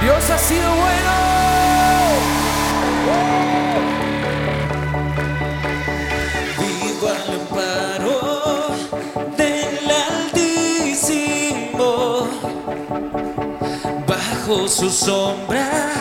Dios ha sido bueno. Oh. Vivo al amparo del Altísimo, bajo su sombra.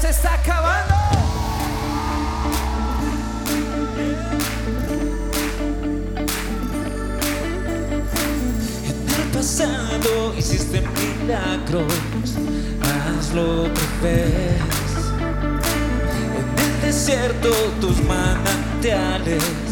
se está acabando. En el pasado hiciste milagros, hazlo otra vez. En el desierto tus manantiales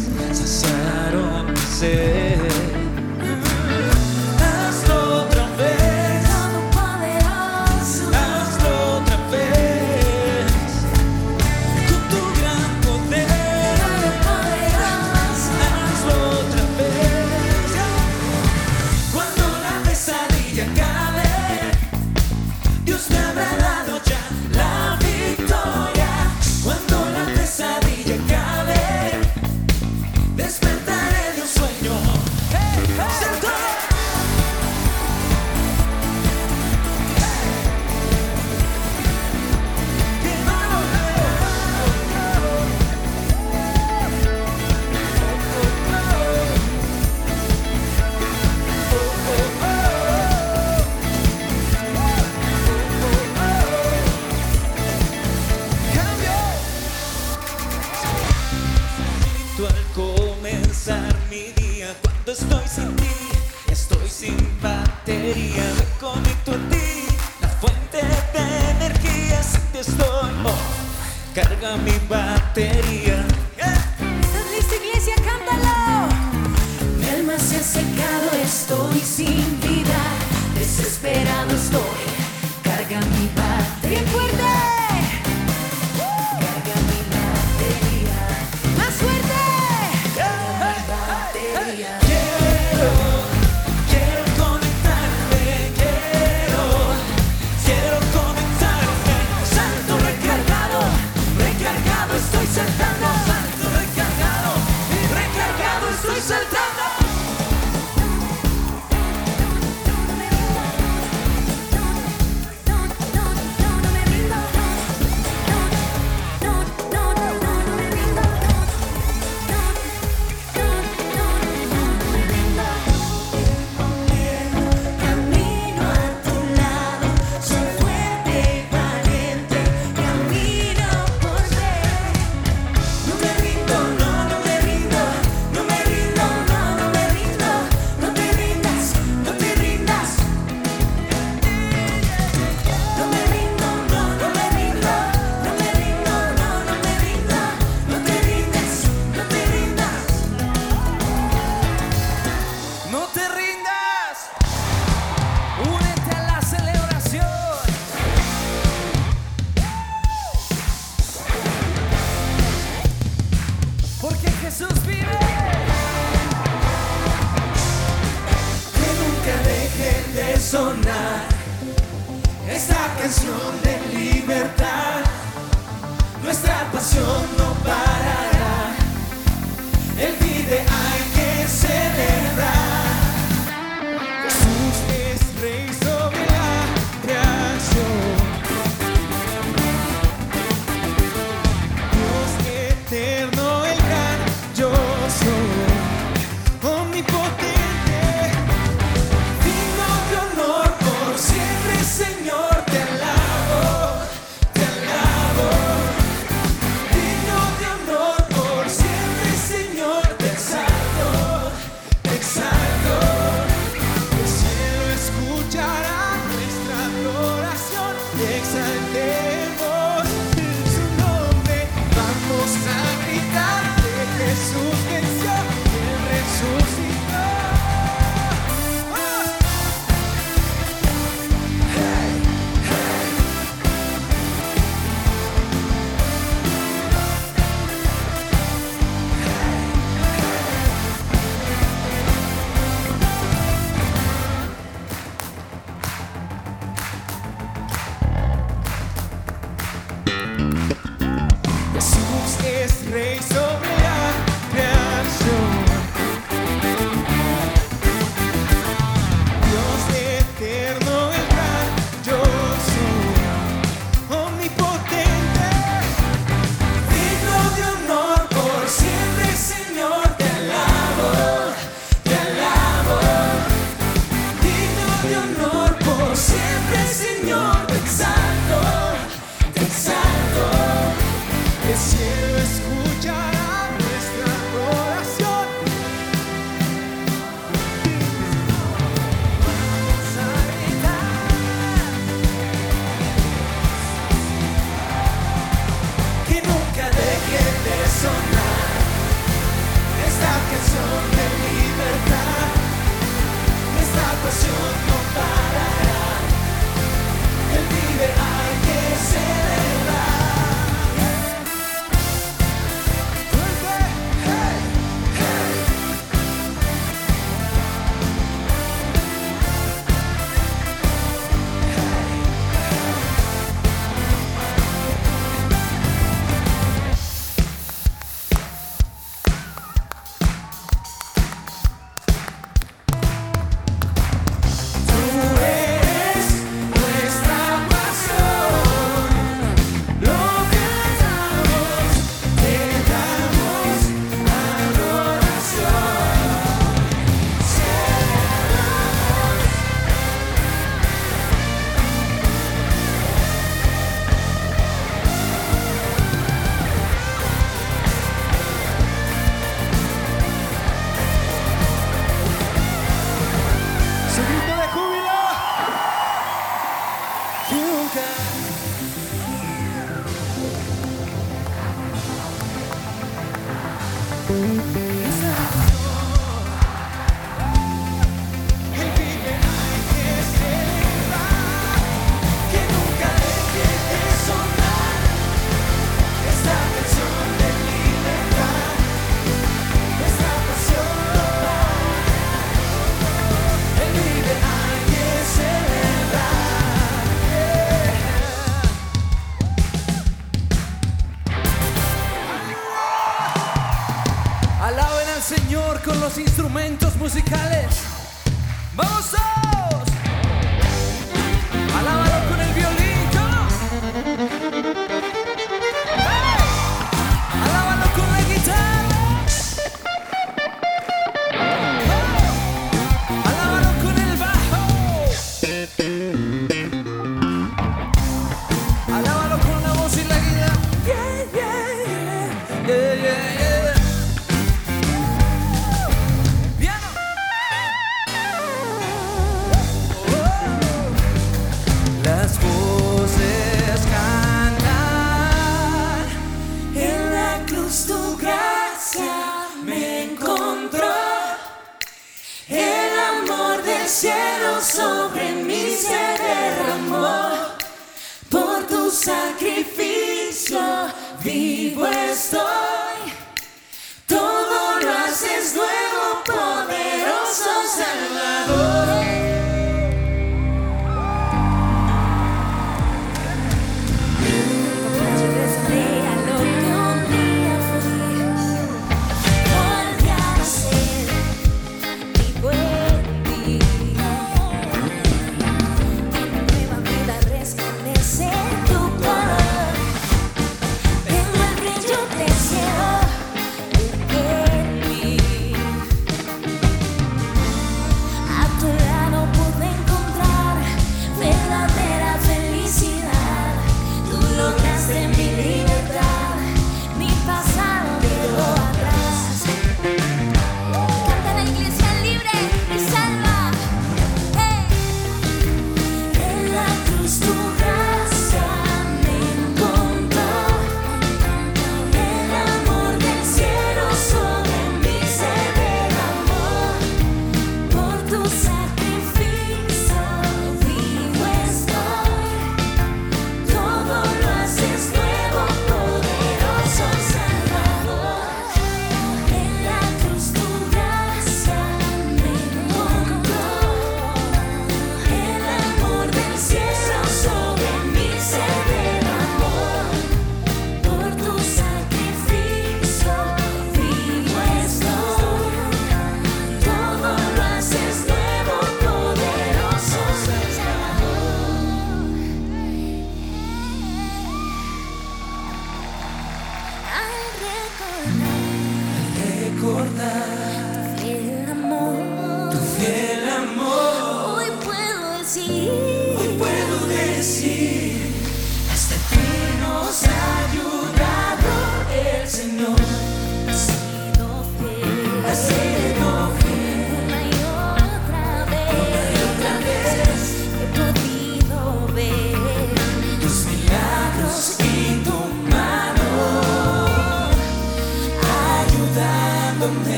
comenzar mi día. Cuando estoy sin ti, estoy sin batería. Me conecto a ti, la fuente de energía. Si te estoy, oh, carga mi batería. ¿Estás listo, iglesia? Cántalo. Mi alma se ha secado, estoy sin vida. Desesperado estoy.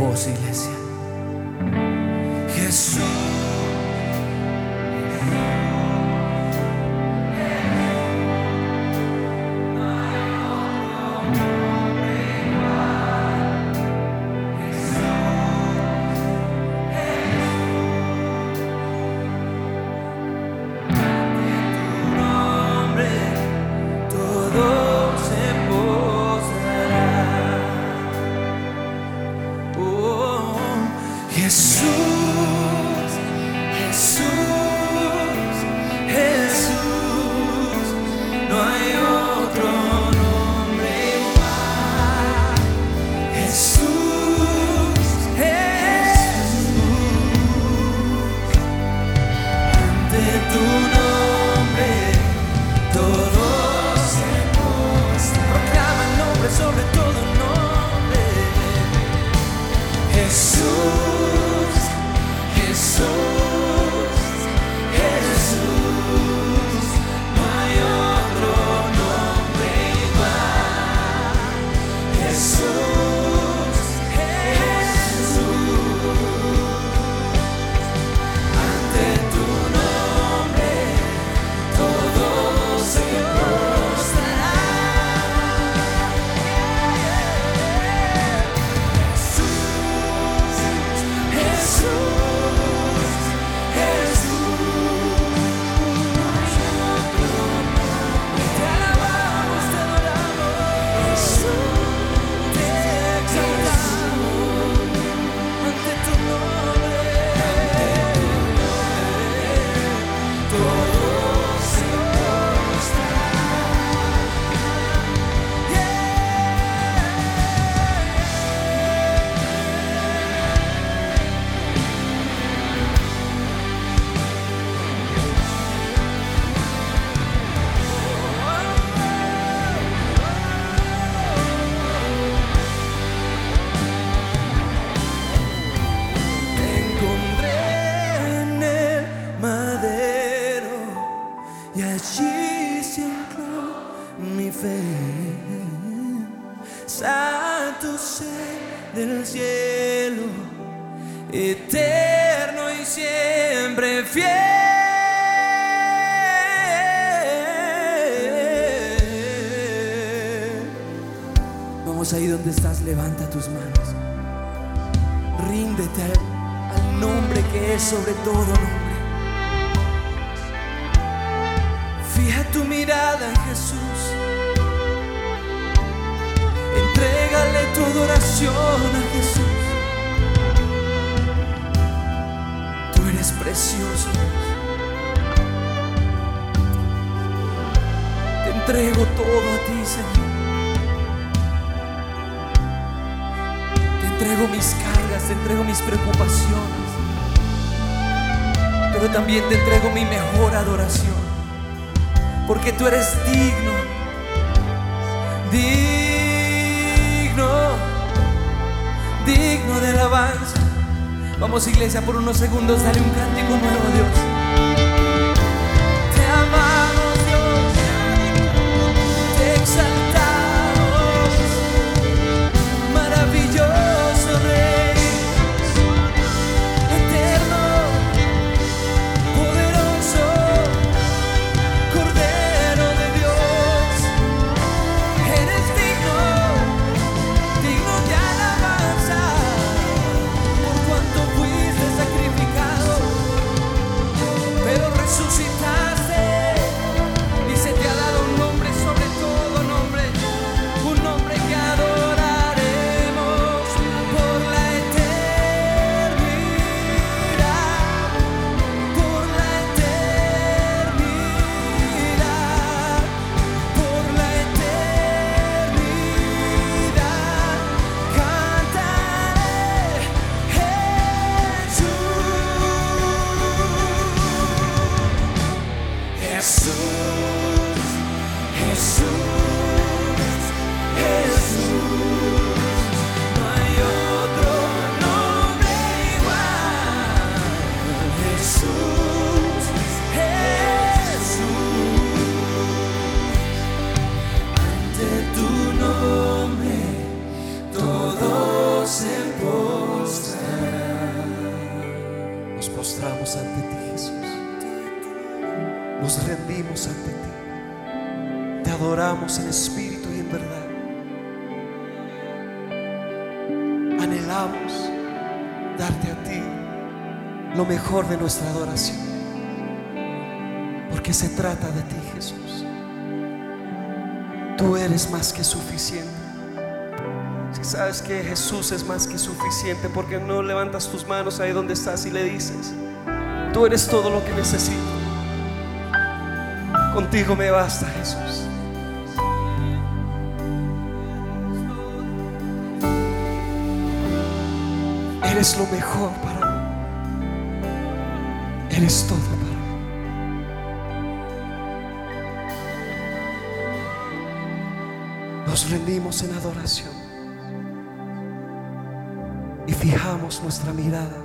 Voz, iglesia. Santo ser del cielo, eterno y siempre fiel. Vamos ahí donde estás, levanta tus manos. Ríndete al, al nombre que es sobre todo nombre. Fija tu mirada en Jesús. Entrégale tu adoración a Jesús. Tú eres precioso. Te entrego todo a ti, Señor. Te entrego mis cargas, te entrego mis preocupaciones. Pero también te entrego mi mejor adoración. Porque tú eres digno. Digno. Vamos iglesia por unos segundos, dale un cántico nuevo a Dios. Adoramos en espíritu y en verdad. Anhelamos darte a ti lo mejor de nuestra adoración. Porque se trata de ti, Jesús. Tú eres más que suficiente. Si sabes que Jesús es más que suficiente, porque no levantas tus manos ahí donde estás y le dices, tú eres todo lo que necesito. Contigo me basta, Jesús. Eres lo mejor para mí. Eres todo para mí. Nos rendimos en adoración y fijamos nuestra mirada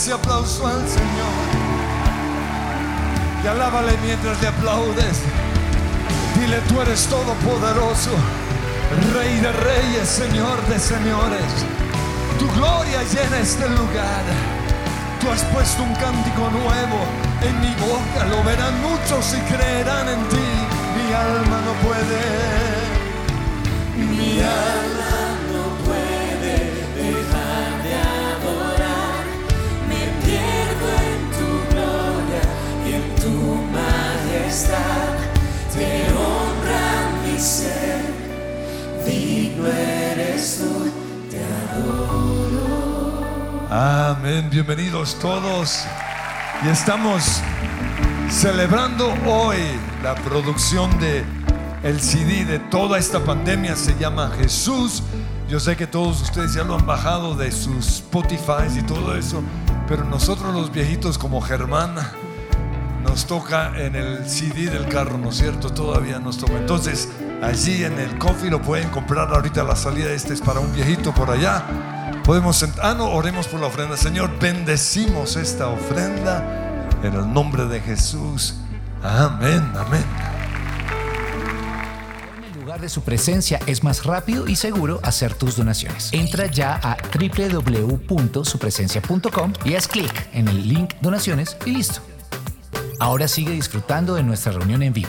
ese aplauso al Señor. Y alábale mientras le aplaudes. Dile, tú eres todopoderoso, Rey de reyes, Señor de señores. Tu gloria llena este lugar. Tú has puesto un cántico nuevo en mi boca. Lo verán muchos y creerán en ti. Mi alma no puede. Mi alma Digno eres tú, te adoro. Amén, bienvenidos todos. Y estamos celebrando hoy la producción de el CD de toda esta pandemia se llama Jesús. Yo sé que todos ustedes ya lo han bajado de sus Spotify y todo eso, pero nosotros los viejitos como Germán nos toca en el CD del carro, ¿no es cierto? Todavía nos toca. Entonces, allí en el coffee lo pueden comprar ahorita la salida. Este es para un viejito por allá. Podemos sentar, ah, no, oremos por la ofrenda. Señor, bendecimos esta ofrenda en el nombre de Jesús. Amén, amén. En el lugar de su presencia es más rápido y seguro hacer tus donaciones. Entra ya a www.supresencia.com y haz clic en el link donaciones y listo. Ahora sigue disfrutando de nuestra reunión en vivo.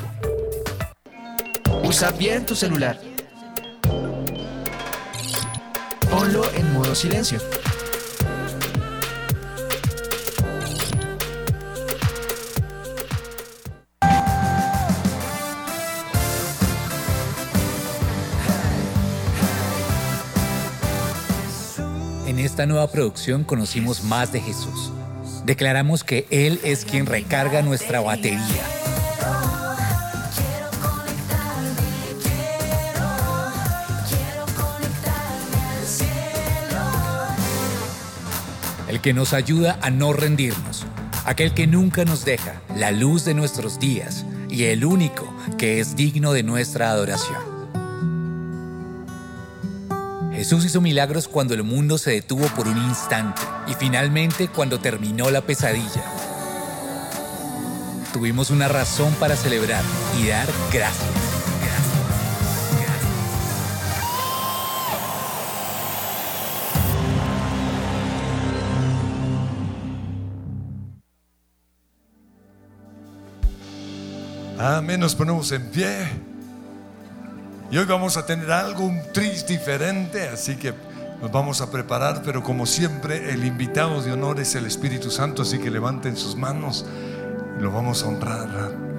Usa bien tu celular. Ponlo en modo silencio. En esta nueva producción conocimos más de Jesús. Declaramos que Él es quien recarga nuestra batería. Que nos ayuda a no rendirnos. Aquel que nunca nos deja, la luz de nuestros días y el único que es digno de nuestra adoración. Jesús hizo milagros cuando el mundo se detuvo por un instante y finalmente cuando terminó la pesadilla. Tuvimos una razón para celebrar y dar gracias. Amén, nos ponemos en pie. Y hoy vamos a tener algo, un tris diferente, así que nos vamos a preparar, pero como siempre el invitado de honor es el Espíritu Santo, así que levanten sus manos y lo vamos a honrar.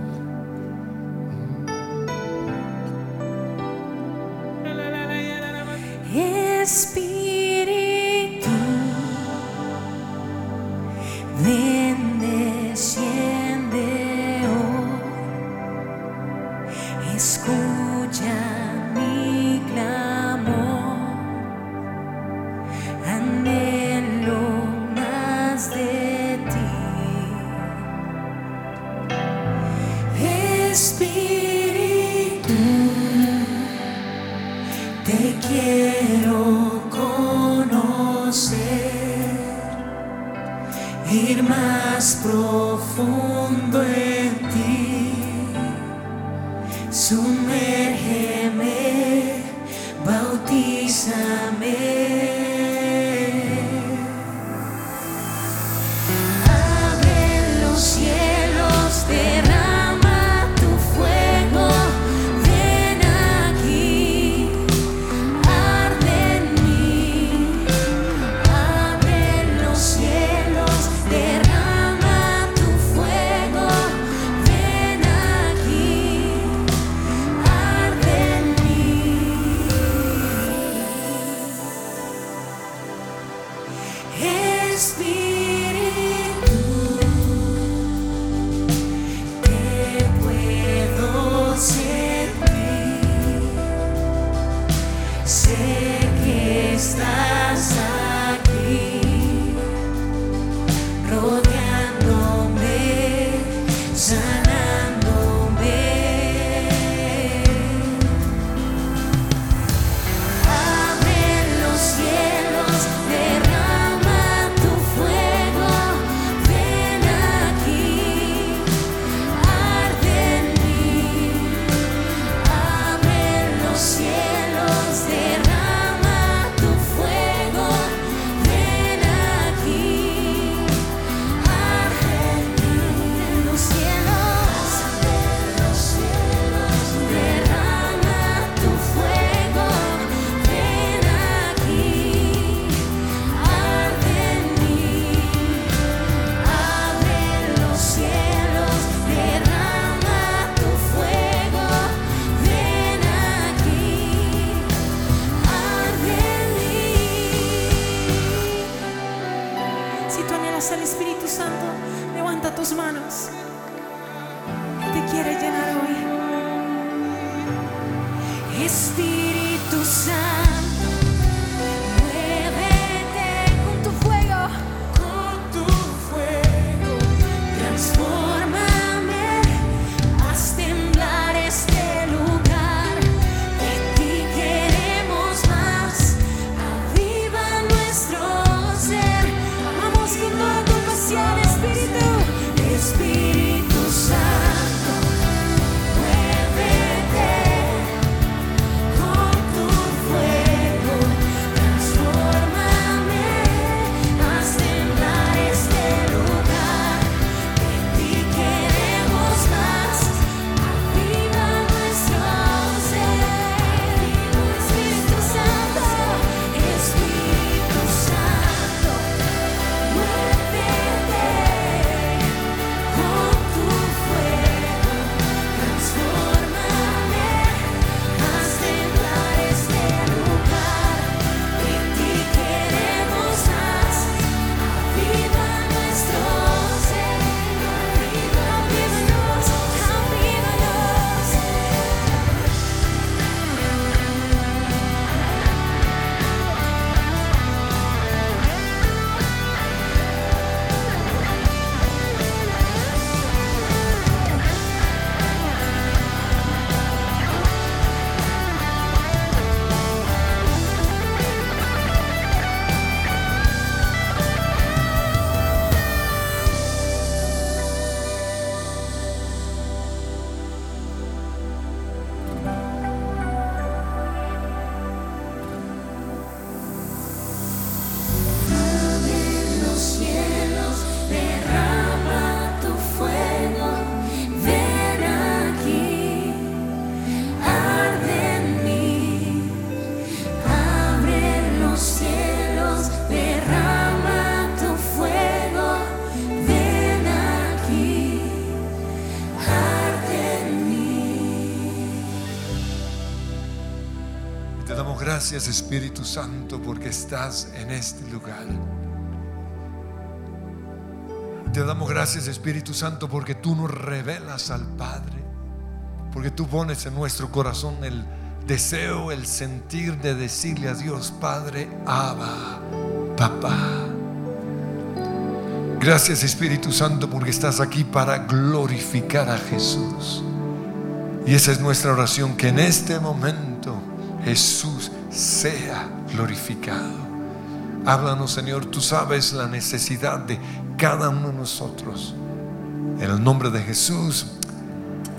tus manos. Él te quiere llenar hoy. Estira te damos gracias Espíritu Santo porque estás en este lugar. Te damos gracias Espíritu Santo porque tú nos revelas al Padre. Porque tú pones en nuestro corazón el deseo, el sentir de decirle a Dios Padre, Abba, Papá. Gracias Espíritu Santo porque estás aquí para glorificar a Jesús. Y esa es nuestra oración, que en este momento Jesús sea glorificado. Háblanos, Señor, tú sabes la necesidad de cada uno de nosotros. En el nombre de Jesús.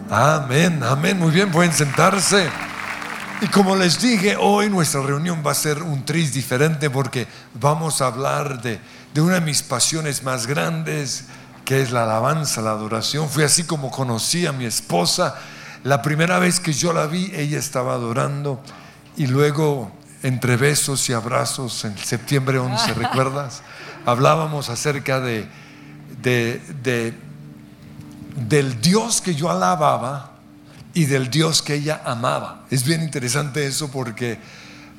Amén, amén. Muy bien, pueden sentarse. Y como les dije, hoy nuestra reunión va a ser un tris diferente porque vamos a hablar de, de una de mis pasiones más grandes, que es la alabanza, la adoración. Fue así como conocí a mi esposa. La primera vez que yo la vi, ella estaba adorando y luego entre besos y abrazos en septiembre 11, ¿recuerdas? Hablábamos acerca de, de, de- del Dios que yo alababa y del Dios que ella amaba. Es bien interesante eso porque,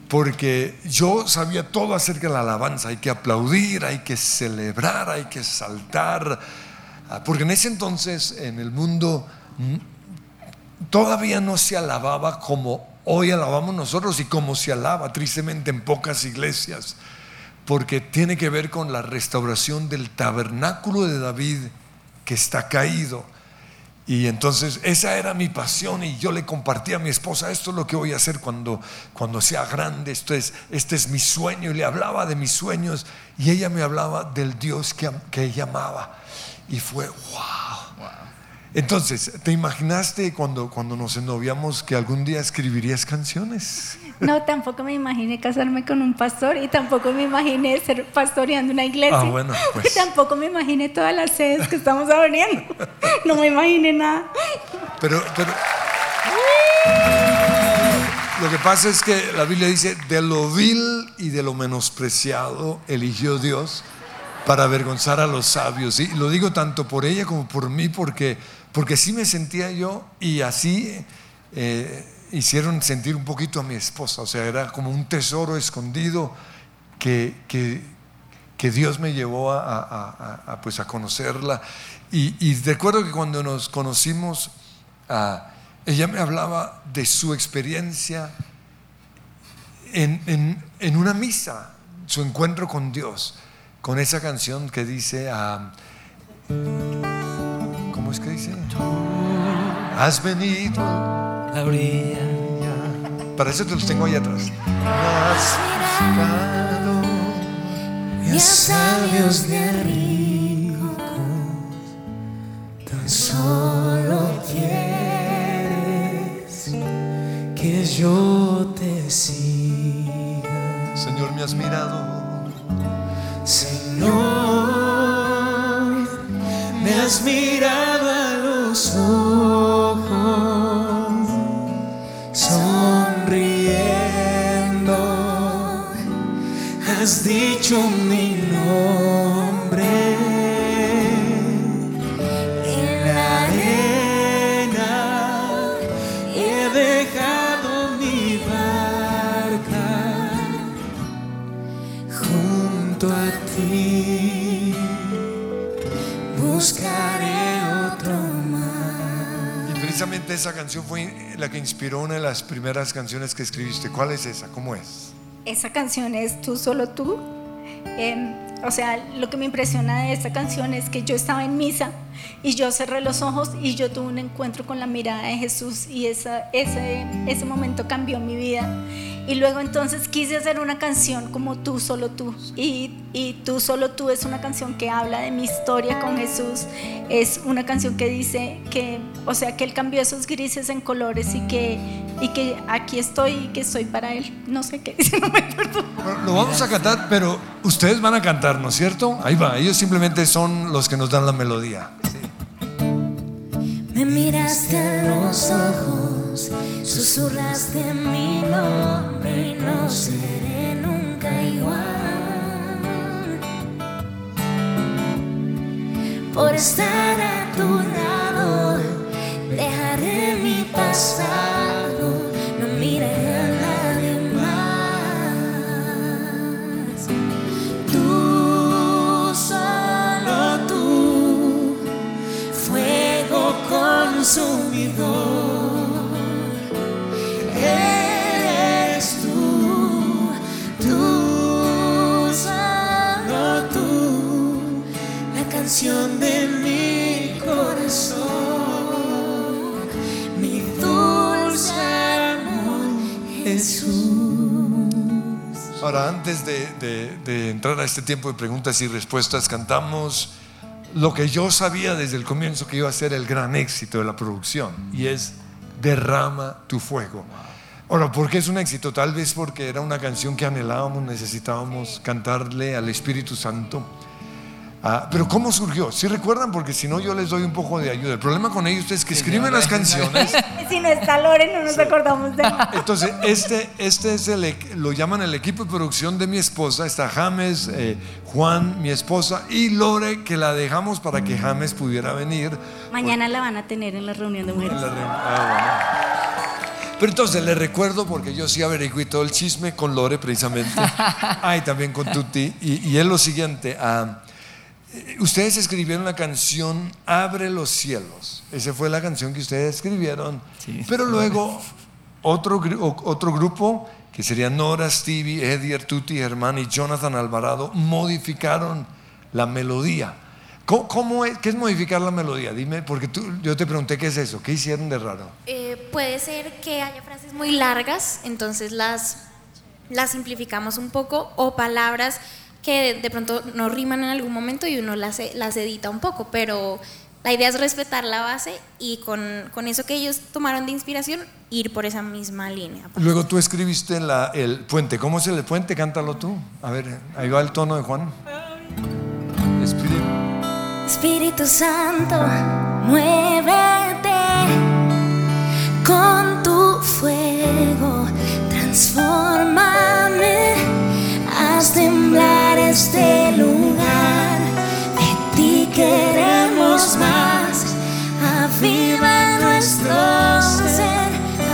porque yo sabía todo acerca de la alabanza. Hay que aplaudir, hay que celebrar, hay que saltar. Ah, Porque en ese entonces en el mundo mm, todavía no se alababa como hoy alabamos nosotros y como se alaba tristemente en pocas iglesias. Porque tiene que ver con la restauración del tabernáculo de David que está caído. Y entonces esa era mi pasión y yo le compartí a mi esposa, esto es lo que voy a hacer cuando, cuando sea grande, esto es, este es mi sueño. Y le hablaba de mis sueños y ella me hablaba del Dios que, que ella amaba. Y fue, wow. Entonces, ¿te imaginaste cuando, cuando nos ennoviamos que algún día escribirías canciones? No, tampoco me imaginé casarme con un pastor y tampoco me imaginé ser pastoreando una iglesia. Ah, bueno, pues. Y tampoco me imaginé todas las sedes que estamos abriendo. No me imaginé nada. Pero, pero lo que pasa es que la Biblia dice, de lo vil y de lo menospreciado eligió Dios para avergonzar a los sabios. Y lo digo tanto por ella como por mí, porque, porque sí me sentía yo y así eh, hicieron sentir un poquito a mi esposa. O sea, era como un tesoro escondido que, que, que Dios me llevó a, a- a- pues conocerla. Y, recuerdo que cuando nos conocimos, ah, ella me hablaba de su experiencia en, en- en una misa, su encuentro con Dios, con esa canción que dice, ah, ¿cómo es que dice? Has venido La orilla. para eso te los tengo ahí atrás. Has buscado Y a sabios de ricos, tan solo quieres Que yo te siga. Señor, me has mirado. Señor, me has mirado Esa canción fue la que inspiró una de las primeras canciones que escribiste. ¿Cuál es esa? ¿Cómo es? Esa canción es Tú solo tú. Em, o sea, lo que me impresiona de esta canción es que yo estaba en misa y yo cerré los ojos y yo tuve un encuentro con la mirada de Jesús y esa, ese, ese momento cambió mi vida. Y luego entonces quise hacer una canción como Tú solo tú. Y, y Tú solo tú es una canción que habla de mi historia con Jesús. Es una canción que dice que, o sea, que Él cambió esos grises en colores y que, y que aquí estoy y que estoy para Él. No sé qué dice, no me acuerdo. Bueno, lo vamos a cantar, pero ustedes van a cantar, ¿no es cierto? Ahí va, ellos simplemente son los que nos dan la melodía. Me miraste a los ojos, susurraste mi nombre y no seré nunca igual. Por estar a tu lado, dejaré mi pasado, entrar a este tiempo de preguntas y respuestas, cantamos lo que yo sabía desde el comienzo que iba a ser el gran éxito de la producción, y es Derrama tu fuego. Ahora, ¿por qué es un éxito? Tal vez porque era una canción que anhelábamos, necesitábamos cantarle al Espíritu Santo. Ah, pero ¿cómo surgió? Si recuerdan, porque si no yo les doy un poco de ayuda. El problema con ellos es que escriben las canciones Si no está Lore, no nos acordamos de él. entonces, este, este es el, lo llaman el equipo de producción de mi esposa. Está James, eh, Juan, mi esposa, y Lore, que la dejamos para que James pudiera venir. Mañana la van a tener en la reunión de mujeres. la reunión. Ah, bueno. Pero entonces le recuerdo, porque yo sí averigué todo el chisme con Lore precisamente. Ah, y también con Tuti. Y, y es lo siguiente. ah, ustedes escribieron la canción Abre los cielos. Esa fue la canción que ustedes escribieron. Pero luego otro, otro grupo, que serían Nora, Stevie, Eddie, Tuti, Germán y Jonathan Alvarado, modificaron la melodía. ¿Cómo, cómo es, ¿Qué es modificar la melodía? Dime, porque tú, yo te pregunté qué es eso, qué hicieron de raro. Eh, puede ser que haya frases muy largas, entonces las, las simplificamos un poco, o palabras que de, pronto no riman en algún momento y uno las, e- las edita un poco, pero la idea es respetar la base y con, con eso que ellos tomaron de inspiración, ir por esa misma línea. Luego tú escribiste la- el puente. ¿Cómo es el puente? Cántalo tú. A ver, ahí va el tono de Juan. Espíritu. Espíritu Santo, muévete con tu fuego, transfórmame, haz temblar este lugar. De ti queremos más, aviva nuestro ser,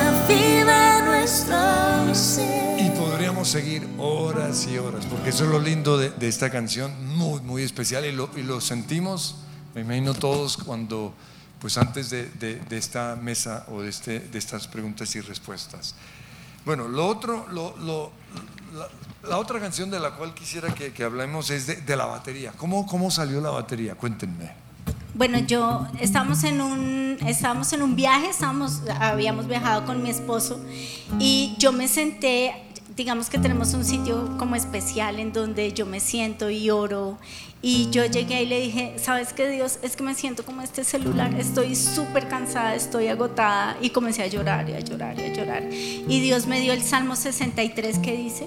aviva nuestro ser. Y podríamos seguir horas y horas, porque eso es lo lindo de, de esta canción, muy, muy especial, y lo, y lo sentimos, me imagino todos cuando pues antes de, de- de esta mesa o de, este, de estas preguntas y respuestas. Bueno, lo otro, lo- lo- la, otra canción de la cual quisiera que, que hablemos es de, de la batería. ¿Cómo, ¿Cómo salió la batería? Cuéntenme. Bueno, yo estábamos en un estábamos en un viaje, estábamos habíamos viajado con mi esposo y yo me senté, digamos que tenemos un sitio como especial en donde yo me siento y oro y yo llegué y le dije, "¿Sabes qué, Dios? Es que me siento como este celular, estoy súper cansada, estoy agotada" y comencé a llorar y a llorar y a llorar. Y Dios me dio el Salmo 63 que dice,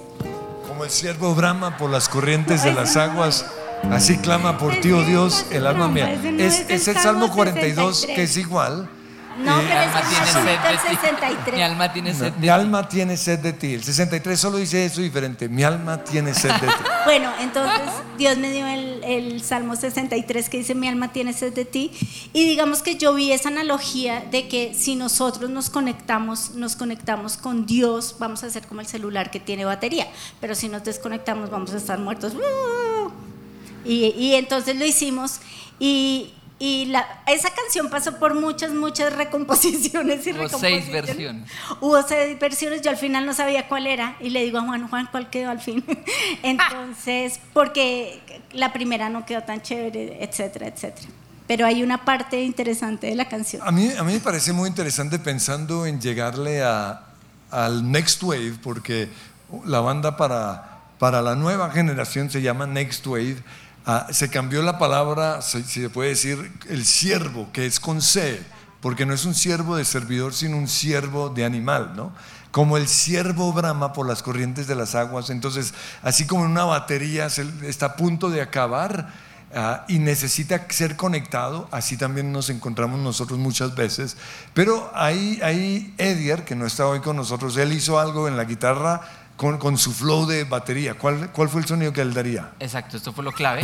Como el siervo brama por las corrientes de las aguas, así clama por ti, oh Dios, el alma mía. Es, es el Salmo Salmo 42 que 63. es igual. "No, pero es alma que tiene sed el de ti. 63." Mi alma tiene No, sed de mi ti. alma tiene sed de ti. El 63 solo dice eso diferente. Mi alma tiene sed de ti. Bueno, entonces Dios me dio el, el Salmo 63 que dice, mi alma tiene sed de ti. Y digamos que yo vi esa analogía de que si nosotros nos conectamos, nos conectamos con Dios, vamos a ser como el celular que tiene batería. Pero si nos desconectamos, vamos a estar muertos. Y, y entonces lo hicimos y... y la- esa canción pasó por muchas, muchas recomposiciones y Hubo seis versiones. Hubo seis versiones, yo al final no sabía cuál era y le digo a Juan, Juan, ¿cuál quedó al fin? Entonces, porque la primera no quedó tan chévere, etcétera, etcétera. Pero hay una parte interesante de la canción. A mí, a mí me parece muy interesante pensando en llegarle a, al Next Wave, porque la banda para, para la nueva generación se llama Next Wave. Ah, se cambió la palabra, si se puede decir, el siervo, que es con C, porque no es un siervo de servidor, sino un siervo de animal, ¿no? Como el siervo brama por las corrientes de las aguas. Entonces, así como en una batería está a punto de acabar, Ah, y necesita ser conectado, así también nos encontramos nosotros muchas veces. Pero ahí, ahí Edier, que no está hoy con nosotros, él hizo algo en la guitarra con, con su flow de batería. ¿Cuál, ¿Cuál fue el sonido que él daría? Exacto, esto fue lo clave.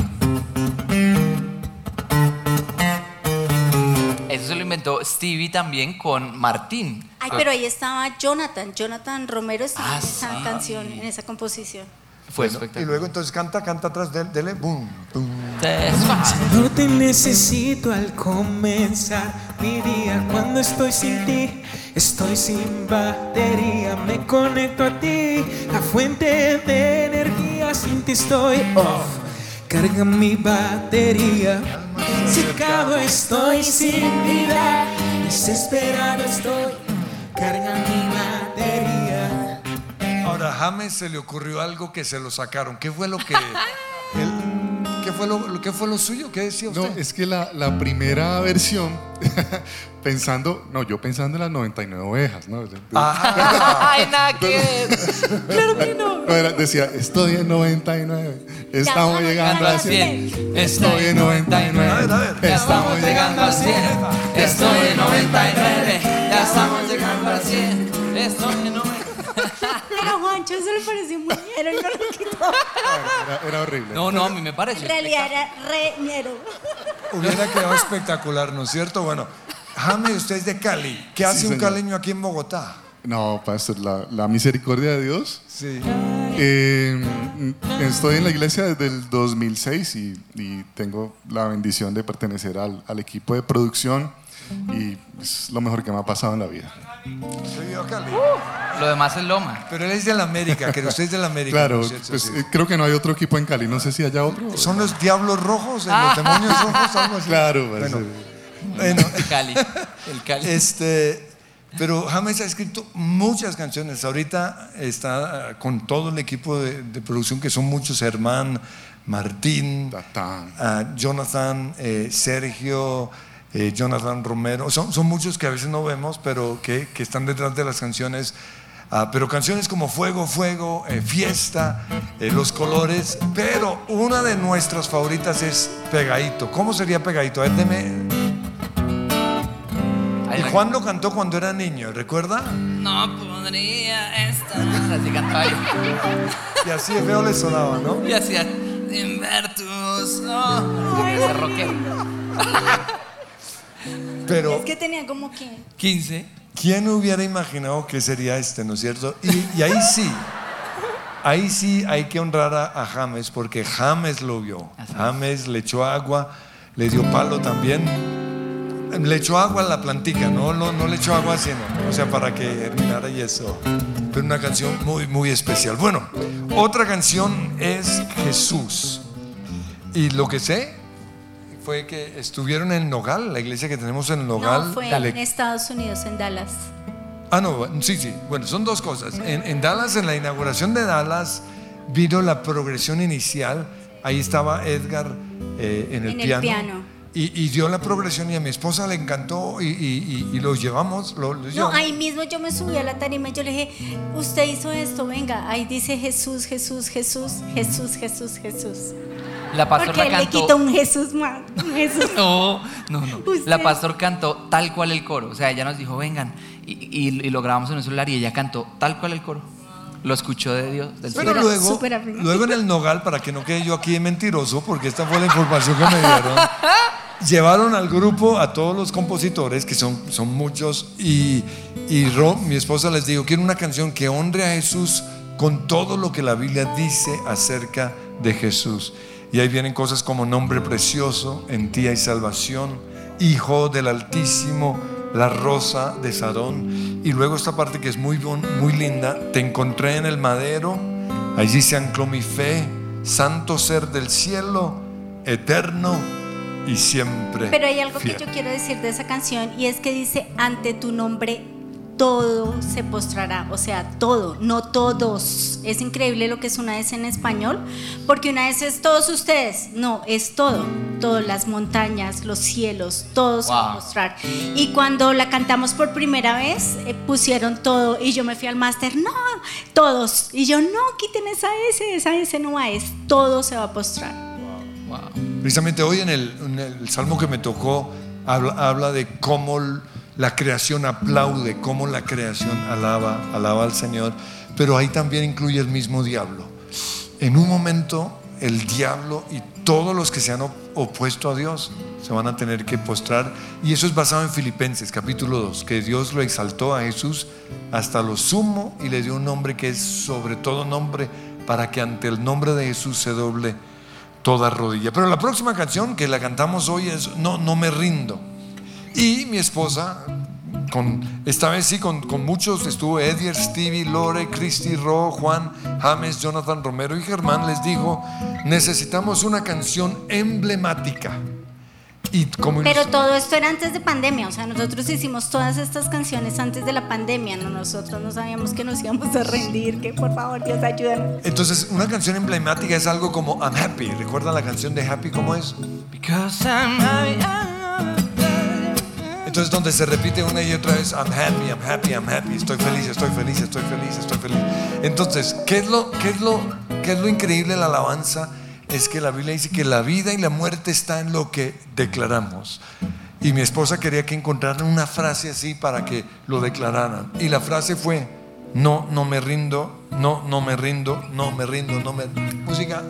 Eso se lo inventó Stevie también con Martín. Ay, pero ahí estaba Jonathan, Jonathan Romero estaba Ah, en esa sí. canción, en esa composición. Fue Bueno, y espectacular. luego entonces canta, canta atrás de él, dele, boom, boom. No te necesito al comenzar mi día cuando estoy sin ti. Estoy sin batería, me conecto a ti. La fuente de energía, sin ti estoy off. Carga mi batería. Secado estoy sin vida. Desesperado estoy. Carga mi batería. Ahora, a James se le ocurrió algo que se lo sacaron. ¿Qué fue lo que... él- ¿Qué fue lo, qué fue lo suyo? ¿Qué decía No, usted? es que la, la primera versión, pensando, no, yo pensando en las 99 ovejas, ¿no? Ah, Ay, nada que ver. No, era- decía, estoy en 99, estamos llegando a 100, estoy en 99, A ver, a ver. Ya estamos llegando a 100. Estoy en 99. Ya estamos llegando a 100. Estoy en 99. Pero a Juancho eso le pareció muy ñero y no lo quitó. Era, era horrible. No, no, a mí me parece. En realidad era re ñero. Hubiera quedado espectacular, ¿no es cierto? Bueno, James, usted es de Cali. ¿Qué hace un señor. caleño aquí en Bogotá? No, pastor, la, la misericordia de Dios. Sí. Eh, estoy en la iglesia desde el 2006 y, y tengo la bendición de pertenecer al, al equipo de producción y es lo mejor que me ha pasado en la vida. Vive a Cali. Lo demás es Loma. Pero él es de la América, que usted es de la América. Claro, ¿no es cierto? pues, Sí. eh, creo que no hay otro equipo en Cali, no sé si haya otro. ¿Son los diablos rojos, los demonios rojos, algo así? Claro. Bueno, bueno, El Cali. El Cali. este, pero James ha escrito muchas canciones. Ahorita está ah, con todo el equipo de, de producción, que son muchos, Germán, Martín, ah, Jonathan, eh, Sergio, eh, Jonathan Romero. Son, son muchos que a veces no vemos, pero que, que están detrás de las canciones. Ah, pero canciones como Fuego, Fuego, eh, Fiesta, eh, Los Colores. Pero una de nuestras favoritas es Pegadito. ¿Cómo sería Pegadito? A ver, deme- Y Juan lo cantó cuando era niño, ¿recuerda? No podría estar. Así cantaba. Y así de feo le sonaba, ¿no? Y hacía. Sin ver tus ojos. Pero, Es que tenía como que... 15. ¿quién hubiera imaginado que sería este, no es cierto? Y, y ahí sí, ahí sí hay que honrar a, a James, porque James lo vio. James le echó agua, le dio palo también. le echó agua a la plantica, no, no, no le echó agua así, no. o sea, para que germinara y eso. Pero una canción muy, muy especial. Bueno, otra canción es Jesús. Y lo que sé fue que estuvieron en Nogal, la iglesia que tenemos en Nogal. No, fue en Estados Unidos, en Dallas. Ah, no, sí, sí. Bueno, son dos cosas. En, en Dallas, en la inauguración de Dallas, vino la progresión inicial. Ahí estaba Edgar eh, en el En el piano. piano. Y, y dio la progresión y a mi esposa le encantó y, y, y- y lo llevamos. No, llevamos. ahí mismo yo me subí a la tarima y yo le dije, usted hizo esto, venga, ahí dice Jesús, Jesús, Jesús, Jesús, Jesús, Jesús. La pastor Porque la le cantó. quitó un Jesús más, un Jesús. No, no, no. Usted. La pastor cantó tal cual el coro. O sea, ella nos dijo, vengan. Y, y- y lo grabamos en un celular y ella cantó tal cual el coro. Lo escuchó de Dios. Del Pero luego, luego en el Nogal, para que no quede yo aquí de mentiroso, porque esta fue la información que me dieron, llevaron al grupo a todos los compositores, que son, son muchos, y, y Ro, mi esposa les dijo, quiero una canción que honre a Jesús con todo lo que la Biblia dice acerca de Jesús. Y ahí vienen cosas como nombre precioso, en ti hay salvación, hijo del Altísimo, la rosa de Sarón. Y luego esta parte que es muy, muy linda, te encontré en el madero, allí se ancló mi fe, santo ser del cielo, eterno y siempre. Pero hay algo fiel. que yo quiero decir de esa canción y es que dice, ante tu nombre todo se postrará, o sea, todo, no todos. Es increíble lo que es una vez en español, porque una vez es todos ustedes, no, es todo, todas las montañas, los cielos, todo se va a Wow. mostrar. Y cuando la cantamos por primera vez, eh, pusieron todo y yo me fui al máster, no, todos. Y yo, no, quiten esa S, esa S no va, es todo se va a postrar. Wow. Precisamente hoy en el, en el salmo que me tocó habla, habla de cómo la creación aplaude, cómo la creación alaba, alaba al Señor, pero ahí también incluye el mismo diablo. En un momento el diablo y todos los que se han op- opuesto a Dios se van a tener que postrar y eso es basado en Filipenses capítulo 2, que Dios lo exaltó a Jesús hasta lo sumo y le dio un nombre que es sobre todo nombre para que ante el nombre de Jesús se doble toda rodilla. Pero la próxima canción que la cantamos hoy es No, no me rindo. Y mi esposa, con, esta vez sí, con, con muchos, estuvo Edier, Stevie, Lore, Christy, Ro, Juan, James, Jonathan Romero y Germán, les dijo, necesitamos una canción emblemática. Y como Pero todo esto era antes de pandemia, o sea, nosotros hicimos todas estas canciones antes de la pandemia, no nosotros no sabíamos que nos íbamos a rendir, que por favor Dios ayúdanos. entonces una canción emblemática es algo como I'm Happy. ¿Recuerdan la canción de Happy cómo es? Because I'm Entonces donde se repite una y otra vez, I'm happy, I'm happy, I'm happy, estoy feliz, estoy feliz, estoy feliz, estoy feliz. Entonces, ¿qué es lo, qué es lo, qué es lo increíble de la alabanza? Es que la Biblia dice que la vida y la muerte está en lo que declaramos. Y mi esposa quería que encontraran una frase así para que lo declararan. Y la frase fue, no, no me rindo, no, no me rindo, no me rindo, no me... Música.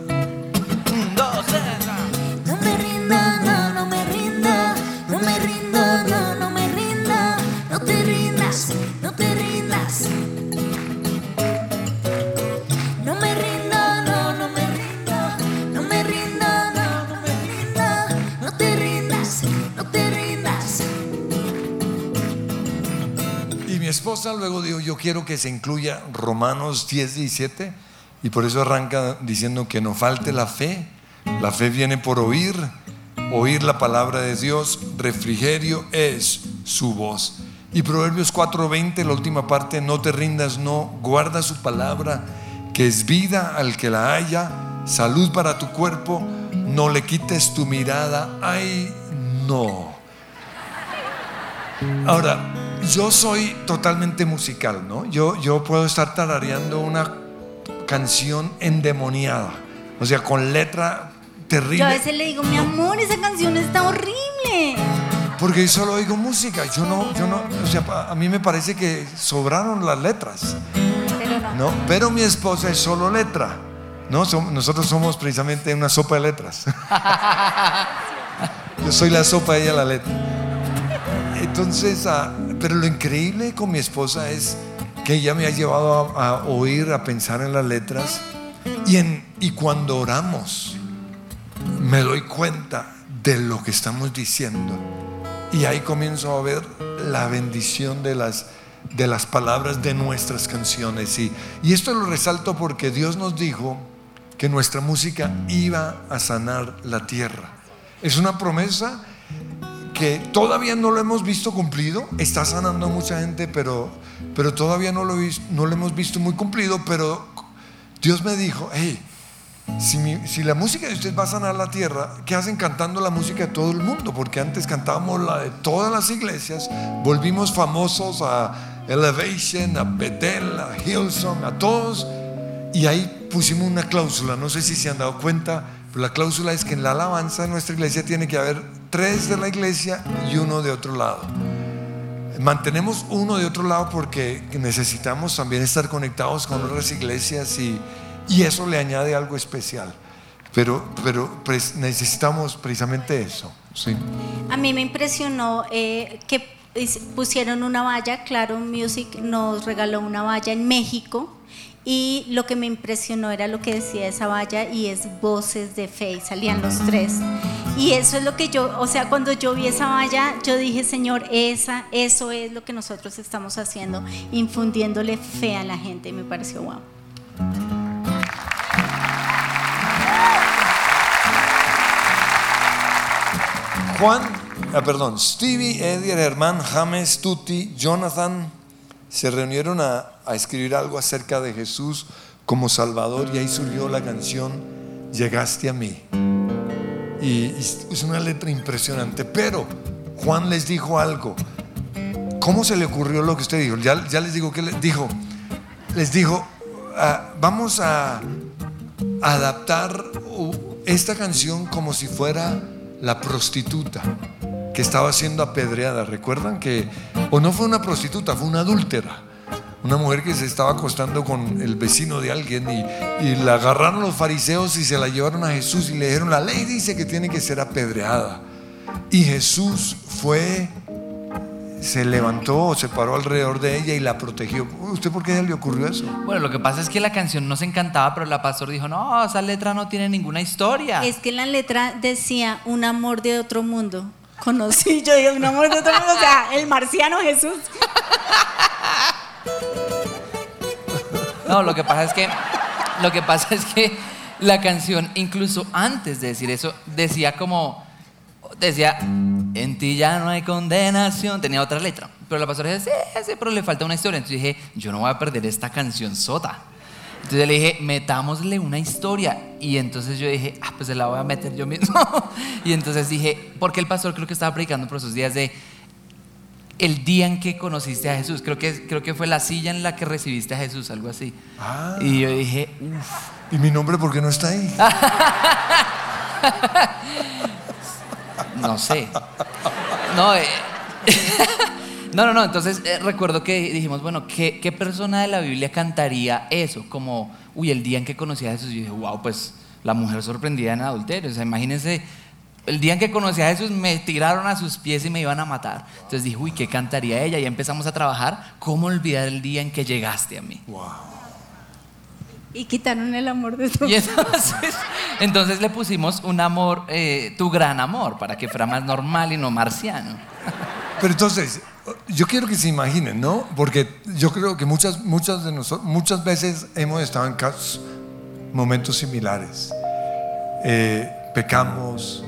No esposa luego dijo, yo quiero que se incluya Romanos 10, 17, y por eso arranca diciendo que no falte la fe. La fe viene por oír, oír la palabra de Dios, refrigerio es su voz. Y Proverbios 4:20, la última parte, no te rindas, no, guarda su palabra, que es vida al que la haya, salud para tu cuerpo, no le quites tu mirada, ay, no. Ahora, yo soy totalmente musical, ¿no? Yo, yo puedo estar tarareando una canción endemoniada, o sea, con letra terrible. Yo a veces le digo, mi amor, esa canción está horrible. Porque solo oigo música, yo no, yo no, o sea, a mí me parece que sobraron las letras, Pero no. ¿no? Pero mi esposa es solo letra, ¿no? Nosotros somos precisamente una sopa de letras. Yo soy la sopa, ella la letra. Entonces, ah, pero lo increíble con mi esposa es que ella me ha llevado a, a oír, a pensar en las letras y, en, y cuando oramos me doy cuenta de lo que estamos diciendo Y ahí comienzo a ver la bendición de las, de las palabras de nuestras canciones. Y, y esto lo resalto porque Dios nos dijo que nuestra música iba a sanar la tierra. Es una promesa que todavía no lo hemos visto cumplido. Está sanando a mucha gente, pero, pero todavía no lo, no lo hemos visto muy cumplido. Pero Dios me dijo, hey, si, mi- si la música de ustedes va a sanar la tierra, ¿qué hacen cantando la música de todo el mundo? Porque antes cantábamos la de todas las iglesias, volvimos famosos a Elevation, a Bethel, a Hillsong, a todos. Y ahí pusimos una cláusula, no sé si se han dado cuenta, pero la cláusula es que en la alabanza de nuestra iglesia tiene que haber tres de la iglesia y uno de otro lado. Mantenemos uno de otro lado porque necesitamos también estar conectados con otras iglesias y, y eso le añade algo especial. Pero, pero necesitamos precisamente eso. ¿sí? A mí me impresionó eh, que pusieron una valla, Claro Music nos regaló una valla en México y lo que me impresionó era lo que decía esa valla y es voces de fe, y salían los tres. Y eso es lo que yo, o sea, cuando yo vi esa valla, yo dije, Señor, esa, eso es lo que nosotros estamos haciendo, infundiéndole fe a la gente y me pareció wow. Juan, ah, perdón, Stevie, Eddie, Herman, James, Tutti, Jonathan se reunieron a escribir algo acerca de Jesús como Salvador y ahí surgió la canción Llegaste a mí. Y, es una letra impresionante, pero Juan les dijo algo. ¿Cómo se le ocurrió lo que usted dijo? Ya, les digo que les dijo. Les dijo, ah, vamos a adaptar esta canción como si fuera la prostituta que estaba siendo apedreada. ¿Recuerdan que, o no fue una prostituta, fue una adúltera? Una mujer que se estaba acostando con el vecino de alguien y, y la agarraron los fariseos y se la llevaron a Jesús y le dijeron, la ley dice que tiene que ser apedreada. Y Jesús fue, se levantó, se paró alrededor de ella y la protegió. ¿Usted por qué le ocurrió eso? Bueno, lo que pasa es que la canción nos encantaba, pero la pastor dijo, no, esa letra no tiene ninguna historia. Es que la letra decía un amor de otro mundo. Conocí, yo digo un amor de otro mundo, o sea, el marciano Jesús. No, lo que pasa es que lo que pasa es que la canción incluso antes de decir eso decía como decía en ti ya no hay condenación, tenía otra letra, pero la pastora decía, sí, sí, pero le falta una historia, entonces dije, yo no voy a perder esta canción sota. Entonces le dije, metámosle una historia. Y entonces yo dije, ah, pues se la voy a meter yo mismo. y entonces dije, porque el pastor creo que estaba predicando por esos días de el día en que conociste a Jesús. Creo que, creo que fue la silla en la que recibiste a Jesús, algo así. Ah. Y yo dije, uff. ¿Y mi nombre por qué no está ahí? No sé. No, eh, no, no, no. Entonces eh, recuerdo que dijimos, bueno, ¿qué, ¿qué persona de la Biblia cantaría eso? Como, uy, el día en que conocí a Jesús. Y yo dije, wow, pues la mujer sorprendida en adulterio. O sea, imagínense, el día en que conocí a Jesús me tiraron a sus pies y me iban a matar. Entonces dije, uy, ¿qué cantaría ella? Y empezamos a trabajar. ¿Cómo olvidar el día en que llegaste a mí? Y quitaron el amor de otro Y entonces, entonces le pusimos un amor, eh, tu gran amor, para que fuera más normal y no marciano. Pero entonces, yo quiero que se imaginen, ¿no? Porque yo creo que muchas, muchas, de nosotros, muchas veces hemos estado en casos, momentos similares. Eh, pecamos,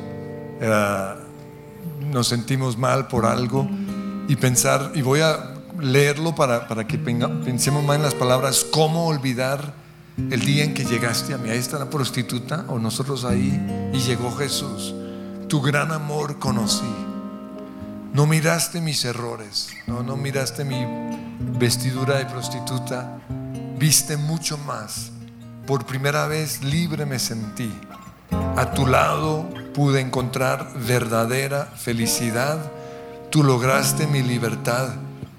eh, nos sentimos mal por algo y pensar, y voy a leerlo para, para que pensemos más en las palabras, ¿cómo olvidar el día en que llegaste a mí? Ahí está la prostituta o nosotros ahí y llegó Jesús. Tu gran amor conocí. No miraste mis errores, no, no miraste mi vestidura de prostituta, viste mucho más. Por primera vez libre me sentí. A tu lado pude encontrar verdadera felicidad. Tú lograste mi libertad.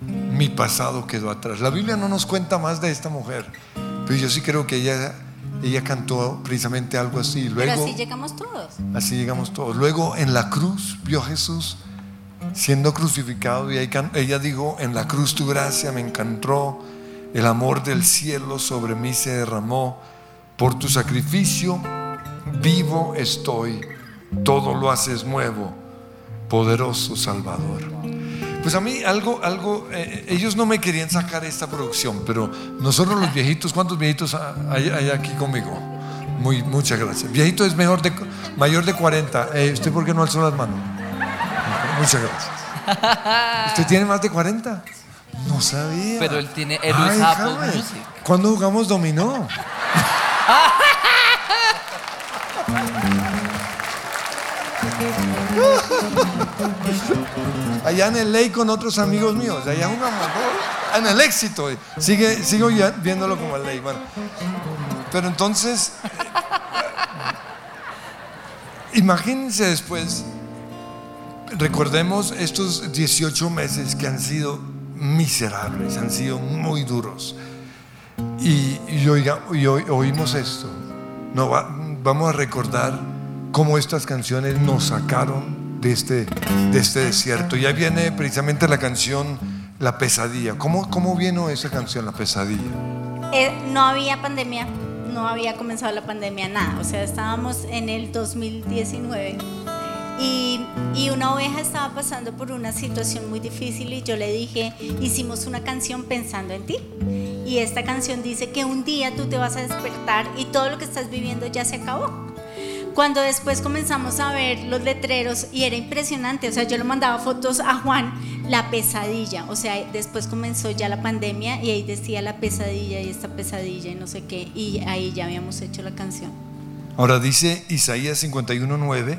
Mi pasado quedó atrás. La Biblia no nos cuenta más de esta mujer, pero yo sí creo que ella, ella cantó precisamente algo así. Luego, Pero así llegamos todos. Así llegamos todos. Luego en la cruz vio a Jesús siendo crucificado y ella dijo, en la cruz tu gracia me encantó, el amor del cielo sobre mí se derramó, por tu sacrificio vivo estoy, todo lo haces nuevo, poderoso Salvador. Pues a mí algo, algo, eh, ellos no me querían sacar esta producción, pero nosotros los viejitos, ¿cuántos viejitos hay, hay aquí conmigo? Muy, muchas gracias. Viejito es mejor de, mayor de 40. Eh, ¿Usted por qué no alzó las manos? Muchas gracias. ¿Usted tiene más de 40? No sabía. Pero él tiene, él usa Ay, Music. ¿Cuándo jugamos dominó? Allá en el ley con otros amigos míos, allá jugamos ¿no? en el éxito. Sigue, sigo ya viéndolo como el ley. Bueno, pero entonces, imagínense después, recordemos estos 18 meses que han sido miserables, han sido muy duros. Y, y oiga- y oí- oímos esto. No, va- vamos a recordar cómo estas canciones nos sacaron de este, de este desierto. Y ahí viene precisamente la canción La pesadilla. ¿Cómo, cómo vino esa canción, La pesadilla? Eh, no había pandemia, no había comenzado la pandemia, nada. O sea, estábamos en el 2019 y, y una oveja estaba pasando por una situación muy difícil y yo le dije, hicimos una canción pensando en ti. Y esta canción dice que un día tú te vas a despertar y todo lo que estás viviendo ya se acabó. Cuando después comenzamos a ver los letreros y era impresionante, o sea, yo le mandaba fotos a Juan, la pesadilla, o sea, después comenzó ya la pandemia y ahí decía la pesadilla y esta pesadilla y no sé qué, y ahí ya habíamos hecho la canción. Ahora dice Isaías 51:9,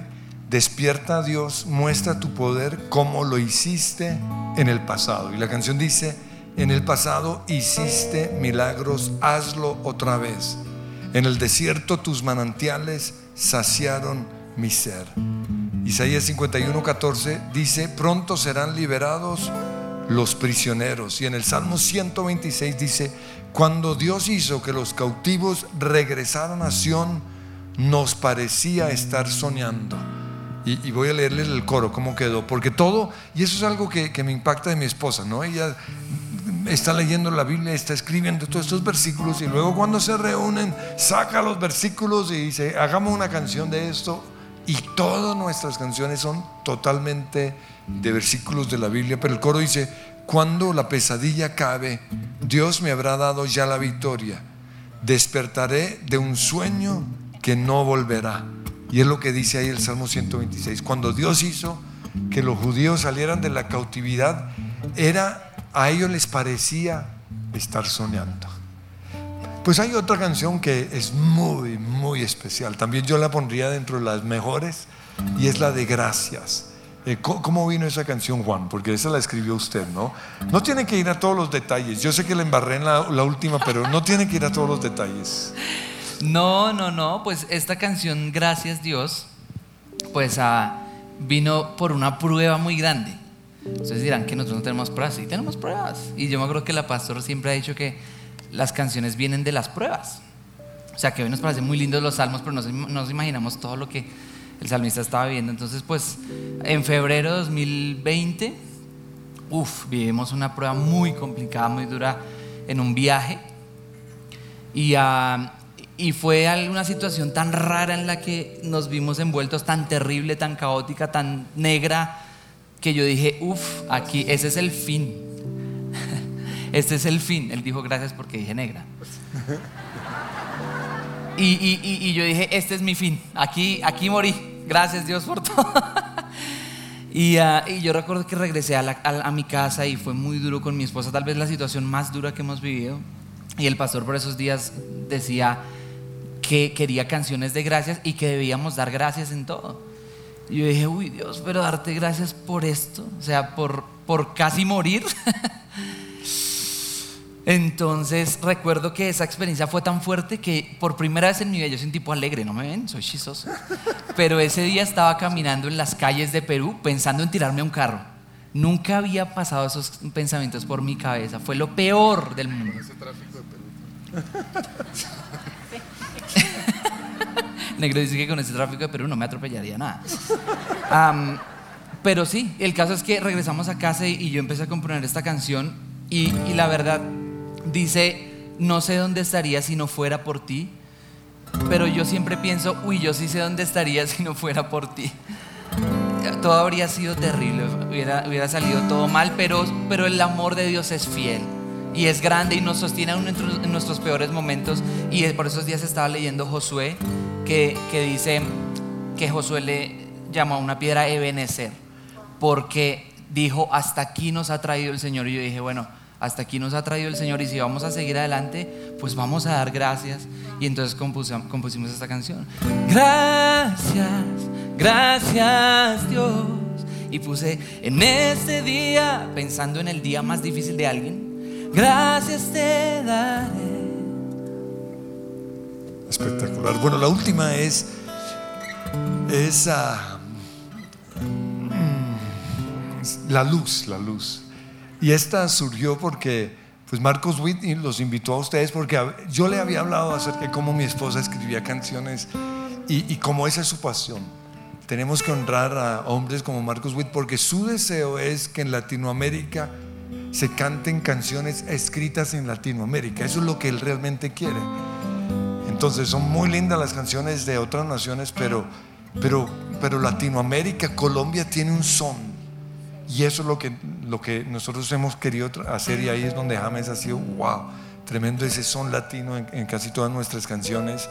despierta Dios, muestra tu poder como lo hiciste en el pasado. Y la canción dice, en el pasado hiciste milagros, hazlo otra vez. En el desierto tus manantiales saciaron mi ser. Isaías 51:14 dice, pronto serán liberados los prisioneros. Y en el Salmo 126 dice, cuando Dios hizo que los cautivos regresaran a Sión, nos parecía estar soñando. Y, y voy a leerles el coro, cómo quedó, porque todo, y eso es algo que, que me impacta de mi esposa, ¿no? Ella está leyendo la Biblia, está escribiendo todos estos versículos y luego cuando se reúnen saca los versículos y dice, hagamos una canción de esto. Y todas nuestras canciones son totalmente de versículos de la Biblia, pero el coro dice, cuando la pesadilla acabe, Dios me habrá dado ya la victoria. Despertaré de un sueño que no volverá. Y es lo que dice ahí el Salmo 126. Cuando Dios hizo que los judíos salieran de la cautividad, era a ellos les parecía estar soñando. Pues hay otra canción que es muy, muy especial. También yo la pondría dentro de las mejores y es la de Gracias. Eh, ¿cómo, vino esa canción, Juan? Porque esa la escribió usted, ¿no? No tiene que ir a todos los detalles. Yo sé que la embarré en la, la última, pero no tiene que ir a todos los detalles. No, no, no, pues esta canción, gracias Dios, pues ah, vino por una prueba muy grande. Ustedes dirán que nosotros no tenemos pruebas, sí tenemos pruebas. Y yo me acuerdo que la pastora siempre ha dicho que las canciones vienen de las pruebas. O sea, que hoy nos parecen muy lindos los salmos, pero no nos, imaginamos todo lo que el salmista estaba viviendo. Entonces, pues, en febrero de 2020, uff, vivimos una prueba muy complicada, muy dura en un viaje. Y, ah, y fue alguna situación tan rara en la que nos vimos envueltos, tan terrible, tan caótica, tan negra, que yo dije, uff, aquí, ese es el fin. Este es el fin. Él dijo, gracias porque dije negra. Y, y- y- y yo dije, este es mi fin. Aquí, aquí morí. Gracias Dios por todo. Y, ah, y yo recuerdo que regresé a, la- a a mi casa y fue muy duro con mi esposa, tal vez la situación más dura que hemos vivido. Y el pastor por esos días decía que quería canciones de gracias y que debíamos dar gracias en todo. Y yo dije, uy Dios, pero darte gracias por esto, o sea, por, por casi morir. Entonces recuerdo que esa experiencia fue tan fuerte que por primera vez en mi vida yo soy un tipo alegre, no me ven, soy chistoso. Pero ese día estaba caminando en las calles de Perú pensando en tirarme a un carro. Nunca había pasado esos pensamientos por mi cabeza, fue lo peor del mundo. Negro dice que con ese tráfico de Perú no me atropellaría nada. Am, pero sí, el caso es que regresamos a casa y, yo empecé a componer esta canción y, y la verdad dice, no sé dónde estaría si no fuera por ti, pero yo siempre pienso, uy, yo sí sé dónde estaría si no fuera por ti. todo habría sido terrible, hubiera, hubiera salido todo mal, pero, pero el amor de Dios es fiel y es grande y nos sostiene aún en nuestros, peores momentos. Y por esos días estaba leyendo Josué, que, que dice que Josué le llamó a una piedra Ebenezer, porque dijo, hasta aquí nos ha traído el Señor. Y yo dije, bueno, hasta aquí nos ha traído el Señor y si vamos a seguir adelante, pues vamos a dar gracias. Y entonces compusim- compusimos esta canción. Gracias, gracias Dios. Y puse en este día, pensando en el día más difícil de alguien, gracias te daré. Espectacular. Bueno, la última es esa la luz, la luz. Y esta surgió porque pues Marcos Whitney los invitó a ustedes porque yo le había hablado acerca de cómo mi esposa escribía canciones y, y cómo esa es su pasión. Tenemos que honrar a hombres como Marcos Witt porque su deseo es que en Latinoamérica se canten canciones escritas en Latinoamérica. Eso es lo que él realmente quiere. Entonces son muy lindas las canciones de otras naciones, pero, pero, pero Latinoamérica, Colombia tiene un son. Y eso es lo que, lo que nosotros hemos querido hacer y ahí es donde James ha sido, wow, tremendo ese son latino en, casi todas nuestras canciones.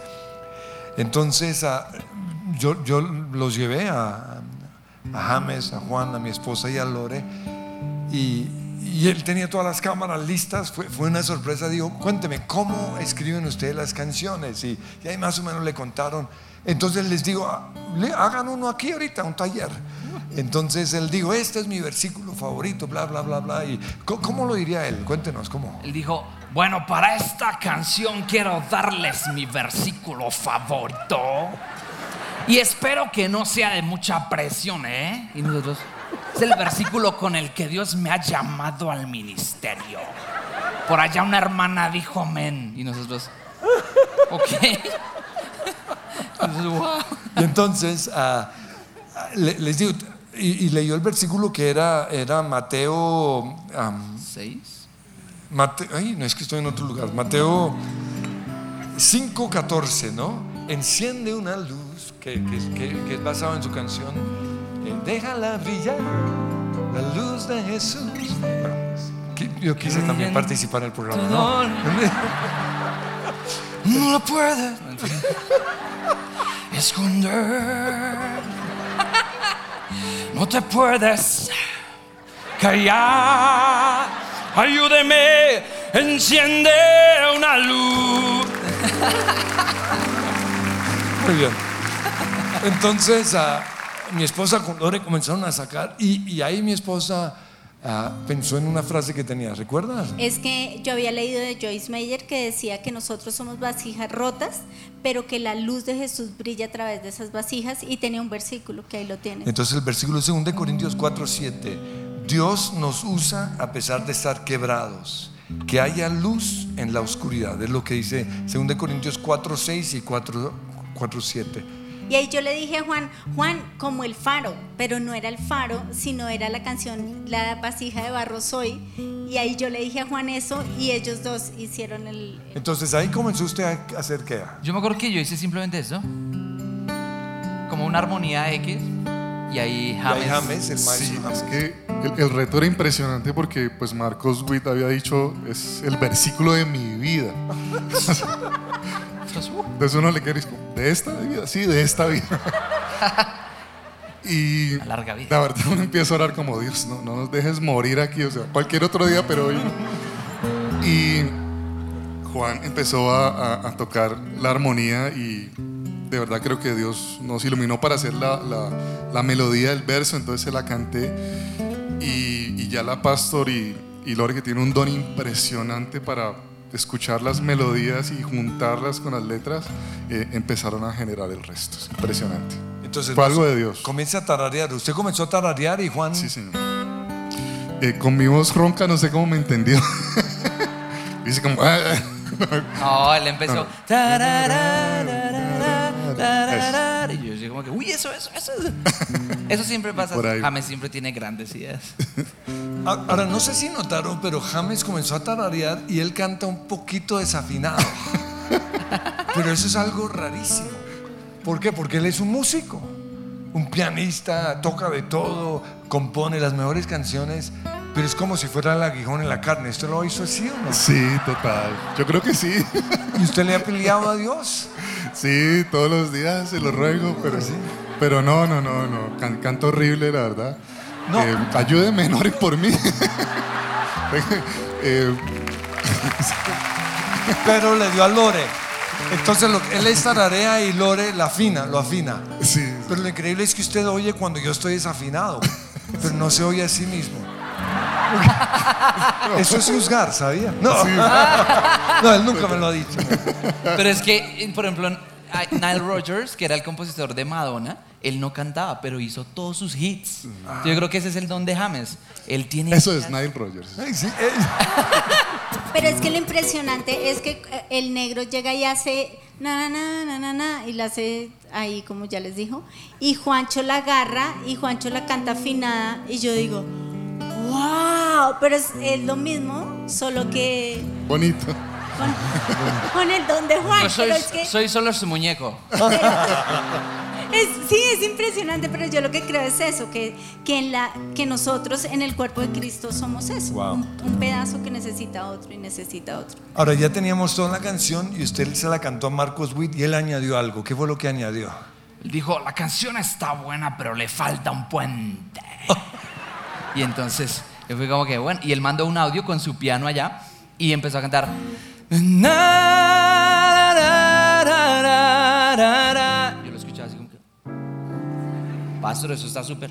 Entonces yo, yo los llevé a, a James, a Juan, a mi esposa y a Lore y, y él tenía todas las cámaras listas, fue, fue una sorpresa, digo, cuénteme, ¿cómo escriben ustedes las canciones? Y, y ahí más o menos le contaron. Entonces les digo, "Ah, le- hagan uno aquí ahorita, un taller. Entonces él dijo, este es mi versículo favorito, bla, bla, bla, bla. Y, ¿cómo, cómo lo diría él? Cuéntenos, ¿cómo? Él dijo, bueno, para esta canción quiero darles mi versículo favorito. Y espero que no sea de mucha presión, ¿eh? Y nosotros, es el versículo con el que Dios me ha llamado al ministerio. Por allá una hermana dijo amén. Y nosotros, ok. Entonces, wow. Y entonces le- les digo, y, y leyó el versículo que era, era Mateo, ay, no es que estoy en otro lugar, Mateo 5.14, ¿no? Enciende una luz que, que- que- que es basado en su canción, déjala brillar, la luz de Jesús. Yo quise también participar en el programa, ¿no? No lo puedes esconder. No te puedes callar. Ayúdeme, enciende una luz. Muy bien. Entonces, ah, mi esposa con Lore comenzaron a sacar y, y ahí mi esposa ah, pensó en una frase que tenía, ¿recuerdas? Es que yo había leído de Joyce Meyer que decía que nosotros somos vasijas rotas, pero que la luz de Jesús brilla a través de esas vasijas y tenía un versículo que ahí lo tiene. Entonces el versículo 2 de Corintios 4, 7, Dios nos usa a pesar de estar quebrados, que haya luz en la oscuridad, es lo que dice 2 de Corintios 4, 6 y 4, 4 7. Y ahí yo le dije a Juan, Juan, como el faro, pero no era el faro, sino era la canción La vasija de barro soy. Y ahí yo le dije a Juan eso y ellos dos hicieron el... Entonces ahí comenzó usted a hacer qué? Yo me acuerdo que yo hice simplemente eso. Como una armonía X. Y ahí Y ahí James. James, el maestro Sí, James. es que el, el reto era impresionante porque pues Marcos Witt había dicho es el versículo de mi vida. Entonces uno le quiere decir, ¿de esta vida? Sí, de esta vida. y La larga vida. la verdad uno empieza a orar como Dios, no, no nos dejes morir aquí, o sea, cualquier otro día, pero hoy. no". Y Juan empezó a, a- a tocar la armonía y de verdad creo que Dios nos iluminó para hacer la, la- la melodía del verso, entonces se la canté y, y ya la pastor y, y Lore que tiene un don impresionante para escuchar las melodías y juntarlas con las letras, eh, empezaron a generar el resto. Es impresionante. Entonces, Fue algo de Dios. Comienza a tararear. Usted comenzó a tararear y Juan. Sí, señor. Eh, con mi voz ronca no sé cómo me entendió. Dice como... "Ah, ah". No, él empezó. tararara, Y yo como que, uy, eso, eso, eso. Eso siempre pasa. James siempre tiene grandes ideas. Ah, Ahora, no sé si notaron, pero James comenzó a tararear y él canta un poquito desafinado. Pero eso es algo rarísimo. ¿Por qué? Porque él es un músico. un pianista, toca de todo, compone las mejores canciones, pero es como si fuera el aguijón en la carne. ¿Usted lo hizo así o no? Sí, total. Yo creo que sí. ¿Y usted le ha peleado a Dios? Sí, todos los días se lo ruego, pero sí. Pero no, no, no, no. Can- canto horrible, la verdad. No. Eh, ayúdenme, no oren por mí. Eh, Pero le dio a Lore. Entonces lo- él es tararea y Lore la afina, lo afina. sí, Pero lo increíble es que usted oye cuando yo estoy desafinado, pero no se oye a sí mismo. Eso es juzgar, ¿sabía? No, no él nunca me lo ha dicho. Pero es que, eh, por ejemplo, Nile Rodgers, que era el compositor de Madonna, él no cantaba, pero hizo todos sus hits. Yo creo que ese es el don de James. Él tiene. eso es Nile Rogers. Ay, sí, eh, Pero es que lo impresionante es que eh, el negro llega y hace na na na na na na y la hace ahí como ya les dijo y Juancho la agarra y Juancho la canta afinada y yo digo wow pero es, es lo mismo solo que Bonito. con, con el don de Juan Yo soy, pero es que soy solo su muñeco. es- sí es impresionante pero yo lo que creo es eso que que en la que nosotros en el cuerpo de Cristo somos eso Wow. un, un pedazo que necesita otro y necesita otro Ahora ya teníamos toda la canción y usted se la cantó a Marcos Witt y él añadió algo. ¿Qué fue lo que añadió? Él dijo, la canción está buena, pero le falta un puente. y entonces, fui como que, bueno, y él mandó un audio con su piano allá y empezó a cantar. Yo lo escuchaba así como que, Pastor, eso está súper.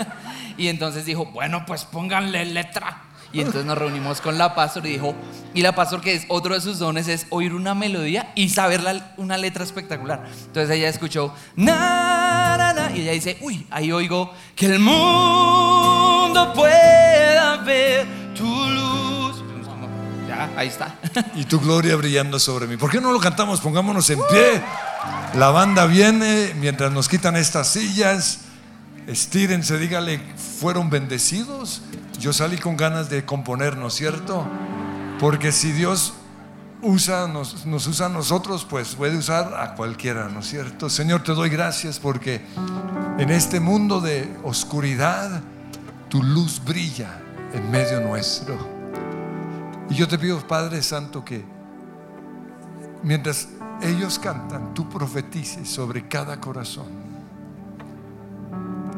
y entonces dijo, bueno, pues pónganle letra. Y entonces nos reunimos con la pastor y dijo, y la pastor que es otro de sus dones es oír una melodía y saber la- una letra espectacular. Entonces ella escuchó, na, na, na, y ella dice, uy, ahí oigo que el mundo pueda ver tu luz. Ya, ahí está. Y tu gloria brillando sobre mí. ¿Por qué no lo cantamos? Pongámonos en pie. La banda viene mientras nos quitan estas sillas. Estírense, dígale, fueron bendecidos. Yo salí con ganas de componer, ¿no es cierto? Porque si Dios usa, nos, nos usa a nosotros, pues puede usar a cualquiera, ¿no es cierto? Señor, te doy gracias porque en este mundo de oscuridad, tu luz brilla en medio nuestro. Y yo te pido, Padre Santo, que mientras ellos cantan, tú profetices sobre cada corazón.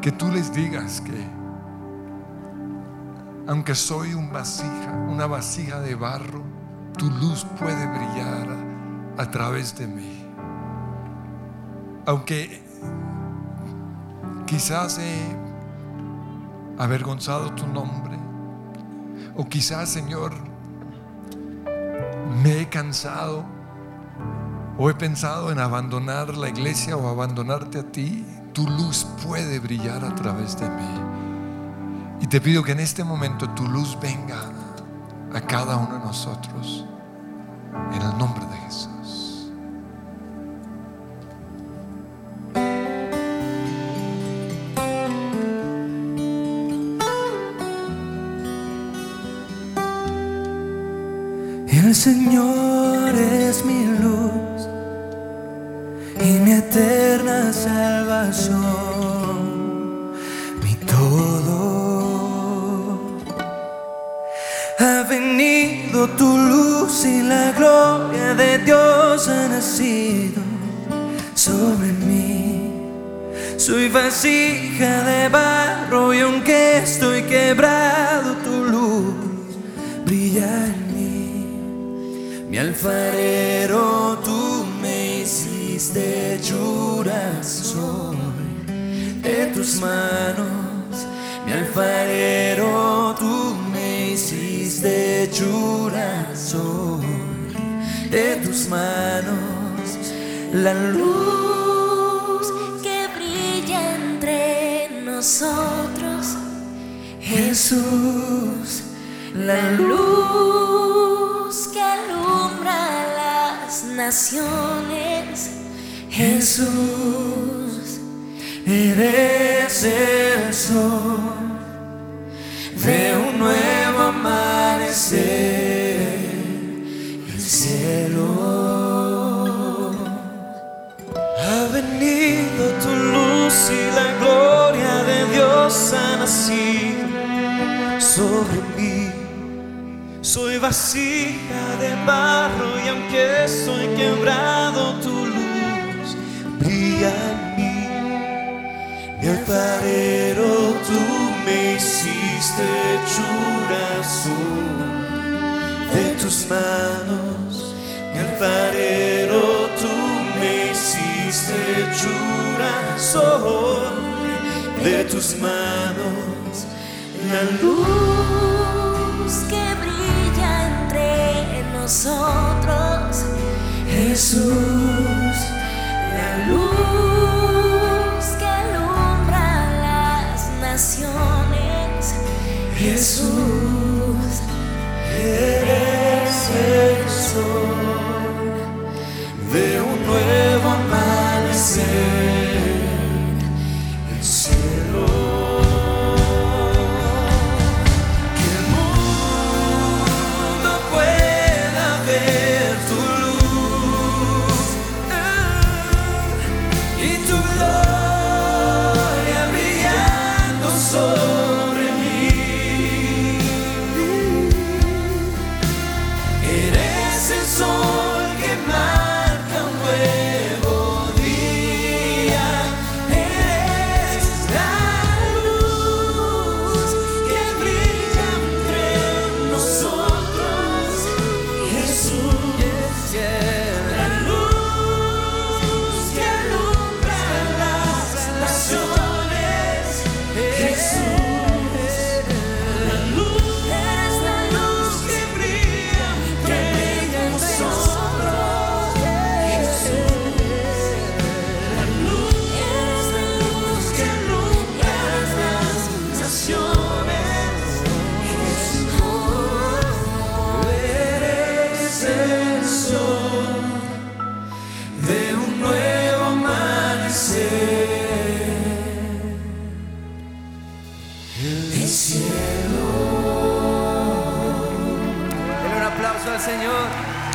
Que tú les digas que, aunque soy un vasija, una vasija de barro, tu luz puede brillar a, a través de mí. Aunque quizás he avergonzado tu nombre, o quizás, Señor, me he cansado o he pensado en abandonar la iglesia o abandonarte a ti, tu luz puede brillar a través de mí. Y te pido que en este momento tu luz venga a cada uno de nosotros. En el nombre de Jesús. El Señor es mi luz y mi eterna salvación, Soy vasija de barro y aunque estoy quebrado, tu luz brilla en mí. Mi alfarero, tú me hiciste hechura soy de tus manos. Mi alfarero, tú me hiciste hechura soy de tus manos. La luz Jesús, la Luz que alumbra las naciones. Jesús, eres el sol de un nuevo amanecer, el cielo. Ha venido tu luz y la gloria de Dios ha nacido sobre mí. Soy vasija de barro y aunque soy quebrado, tu luz brilla en mí. Mi alfarero, tú me hiciste hechura soy de tus manos. Mi alfarero, tú me hiciste hechura soy de tus manos. La luz que brilla entre nosotros, Jesús, la luz que alumbra las naciones, Jesús, eres el sol de un nuevo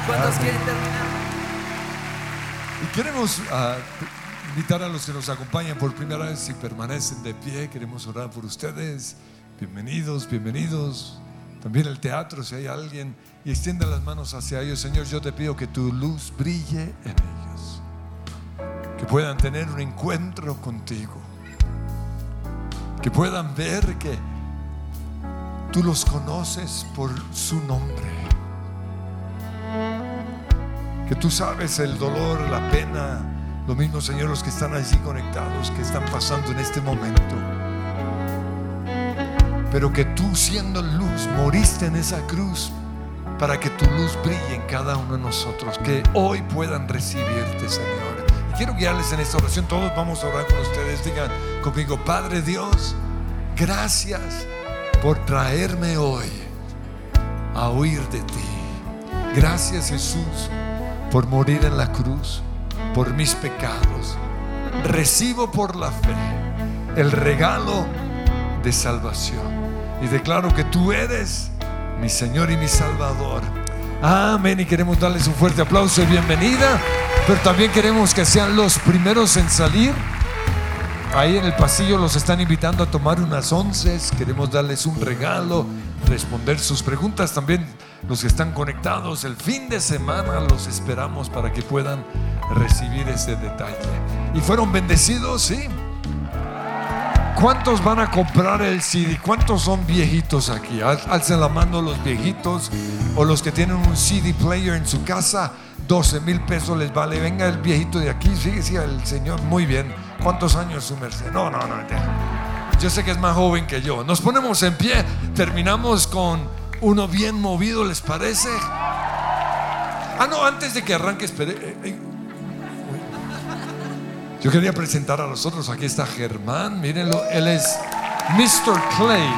¿Cuántos quieren terminar? Y queremos ah, invitar a los que nos acompañan por primera vez y permanecen de pie. Queremos orar por ustedes. Bienvenidos, bienvenidos. También el teatro, si hay alguien, y extienda las manos hacia ellos. Señor, yo te pido que tu luz brille en ellos. Que puedan tener un encuentro contigo. Que puedan ver que tú los conoces por su nombre que tú sabes el dolor, la pena, lo mismo Señor, los que están allí conectados, que están pasando en este momento. Pero que tú siendo luz, moriste en esa cruz para que tu luz brille en cada uno de nosotros, que hoy puedan recibirte, Señor. Y quiero guiarles en esta oración, todos vamos a orar con ustedes, digan conmigo, Padre Dios, gracias por traerme hoy a oír de ti. Gracias Jesús por morir en la cruz, por mis pecados. Recibo por la fe el regalo de salvación. Y declaro que tú eres mi Señor y mi Salvador. Amén. Y queremos darles un fuerte aplauso y bienvenida. Pero también queremos que sean los primeros en salir. Ahí en el pasillo los están invitando a tomar unas onces. Queremos darles un regalo, responder sus preguntas. También los que están conectados el fin de semana los esperamos para que puedan recibir ese detalle. ¿Y fueron bendecidos? Sí. ¿Cuántos van a comprar el CD? ¿Cuántos son viejitos aquí? Al- Alcen la mano los viejitos o los que tienen un CD player en su casa. 12 mil pesos les vale. Venga el viejito de aquí. Sí, sí, el señor. Muy bien. ¿Cuántos años su merced? No, no, no. Yo sé que es más joven que yo. Nos ponemos en pie. Terminamos con uno bien movido, ¿les parece? Ah, no, antes de que arranque, espere. eh, eh. Yo quería presentar a los otros. Aquí está Germán, mírenlo. Él es Mr. Clay.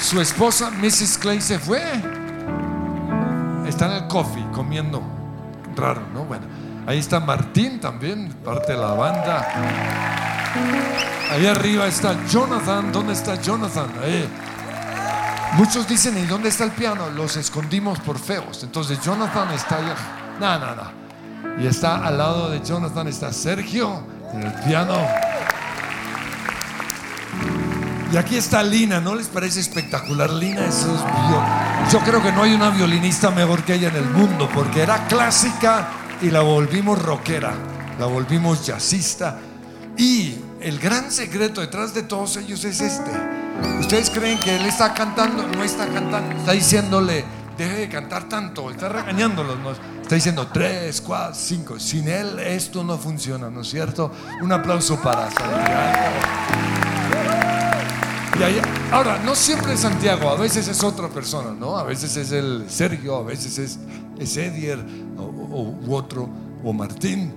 Su esposa, Mrs. Clay, se fue. Está en el coffee comiendo. Raro, ¿no? Bueno, ahí está Martín también, parte de la banda. Ahí arriba está Jonathan. ¿Dónde está Jonathan? Muchos dicen, ¿y dónde está el piano? Los escondimos por feos. Entonces Jonathan está allá. No, no, no. Y está al lado de Jonathan está Sergio. en el piano. Y aquí está Lina, ¿no les parece espectacular? Lina, es Yo creo que no hay una violinista mejor que ella en el mundo, porque era clásica y la volvimos rockera, la volvimos jazzista. Y el gran secreto detrás de todos ellos es este. Ustedes creen que él está cantando, no está cantando, está diciéndole, deje de cantar tanto, está regañándolos, ¿no? está diciendo tres, cuatro, cinco. Sin él esto no funciona, ¿no es cierto? Un aplauso para Santiago. Y ahí- ahora, no siempre es Santiago, a veces es otra persona, ¿no? A veces es el Sergio, a veces es, es Edier, o, otro, o Martín.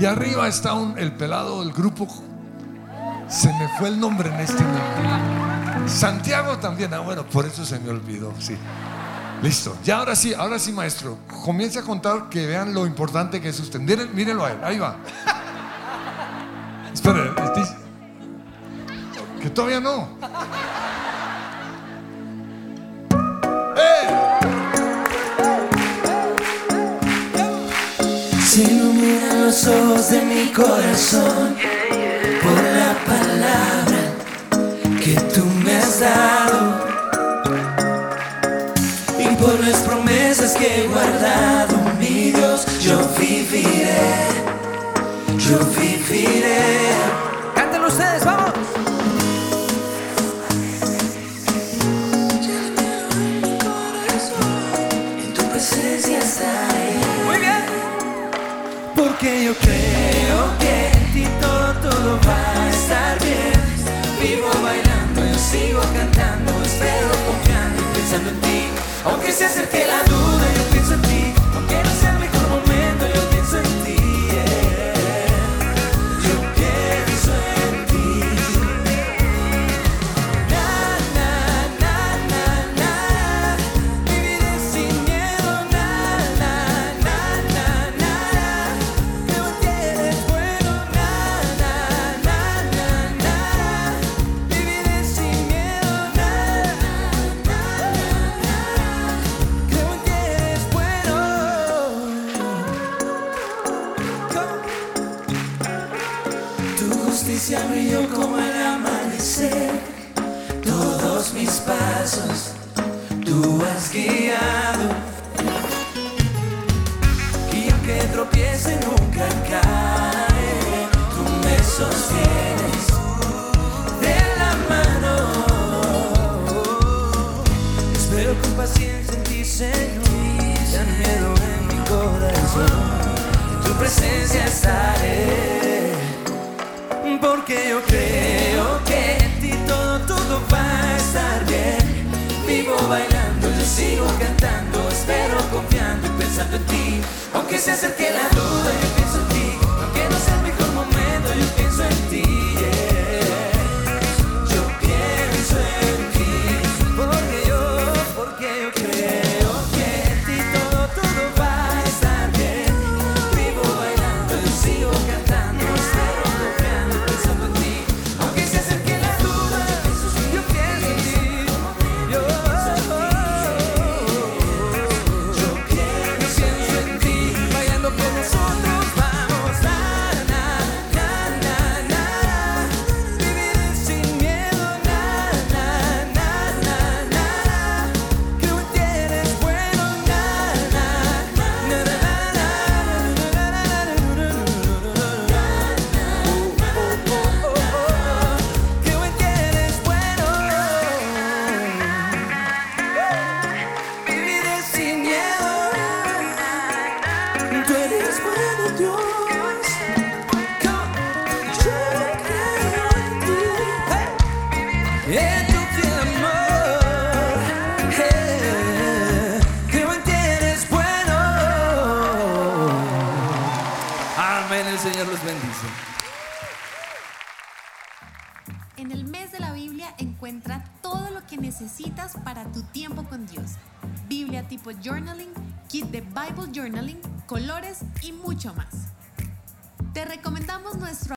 Y arriba está el pelado del grupo. Se me fue el nombre en este momento. Santiago también, ah, bueno, por eso se me olvidó, sí. Listo, ya ahora sí, ahora sí, maestro. Comience a contar que vean lo importante que es usted. Miren, mírenlo a él, ahí va. Espera, que todavía no. Se iluminan los ojos de mi corazón por palabra que tú me has dado y por las promesas que he guardado, mi Dios, yo viviré, yo viviré. Cántenlo ustedes, vamos. En tu presencia estaré. Muy bien. Porque yo creo que en ti todo, todo va estar bien. Vivo bailando, yo sigo cantando, espero confiando pensando en ti. Aunque se acerque la duda,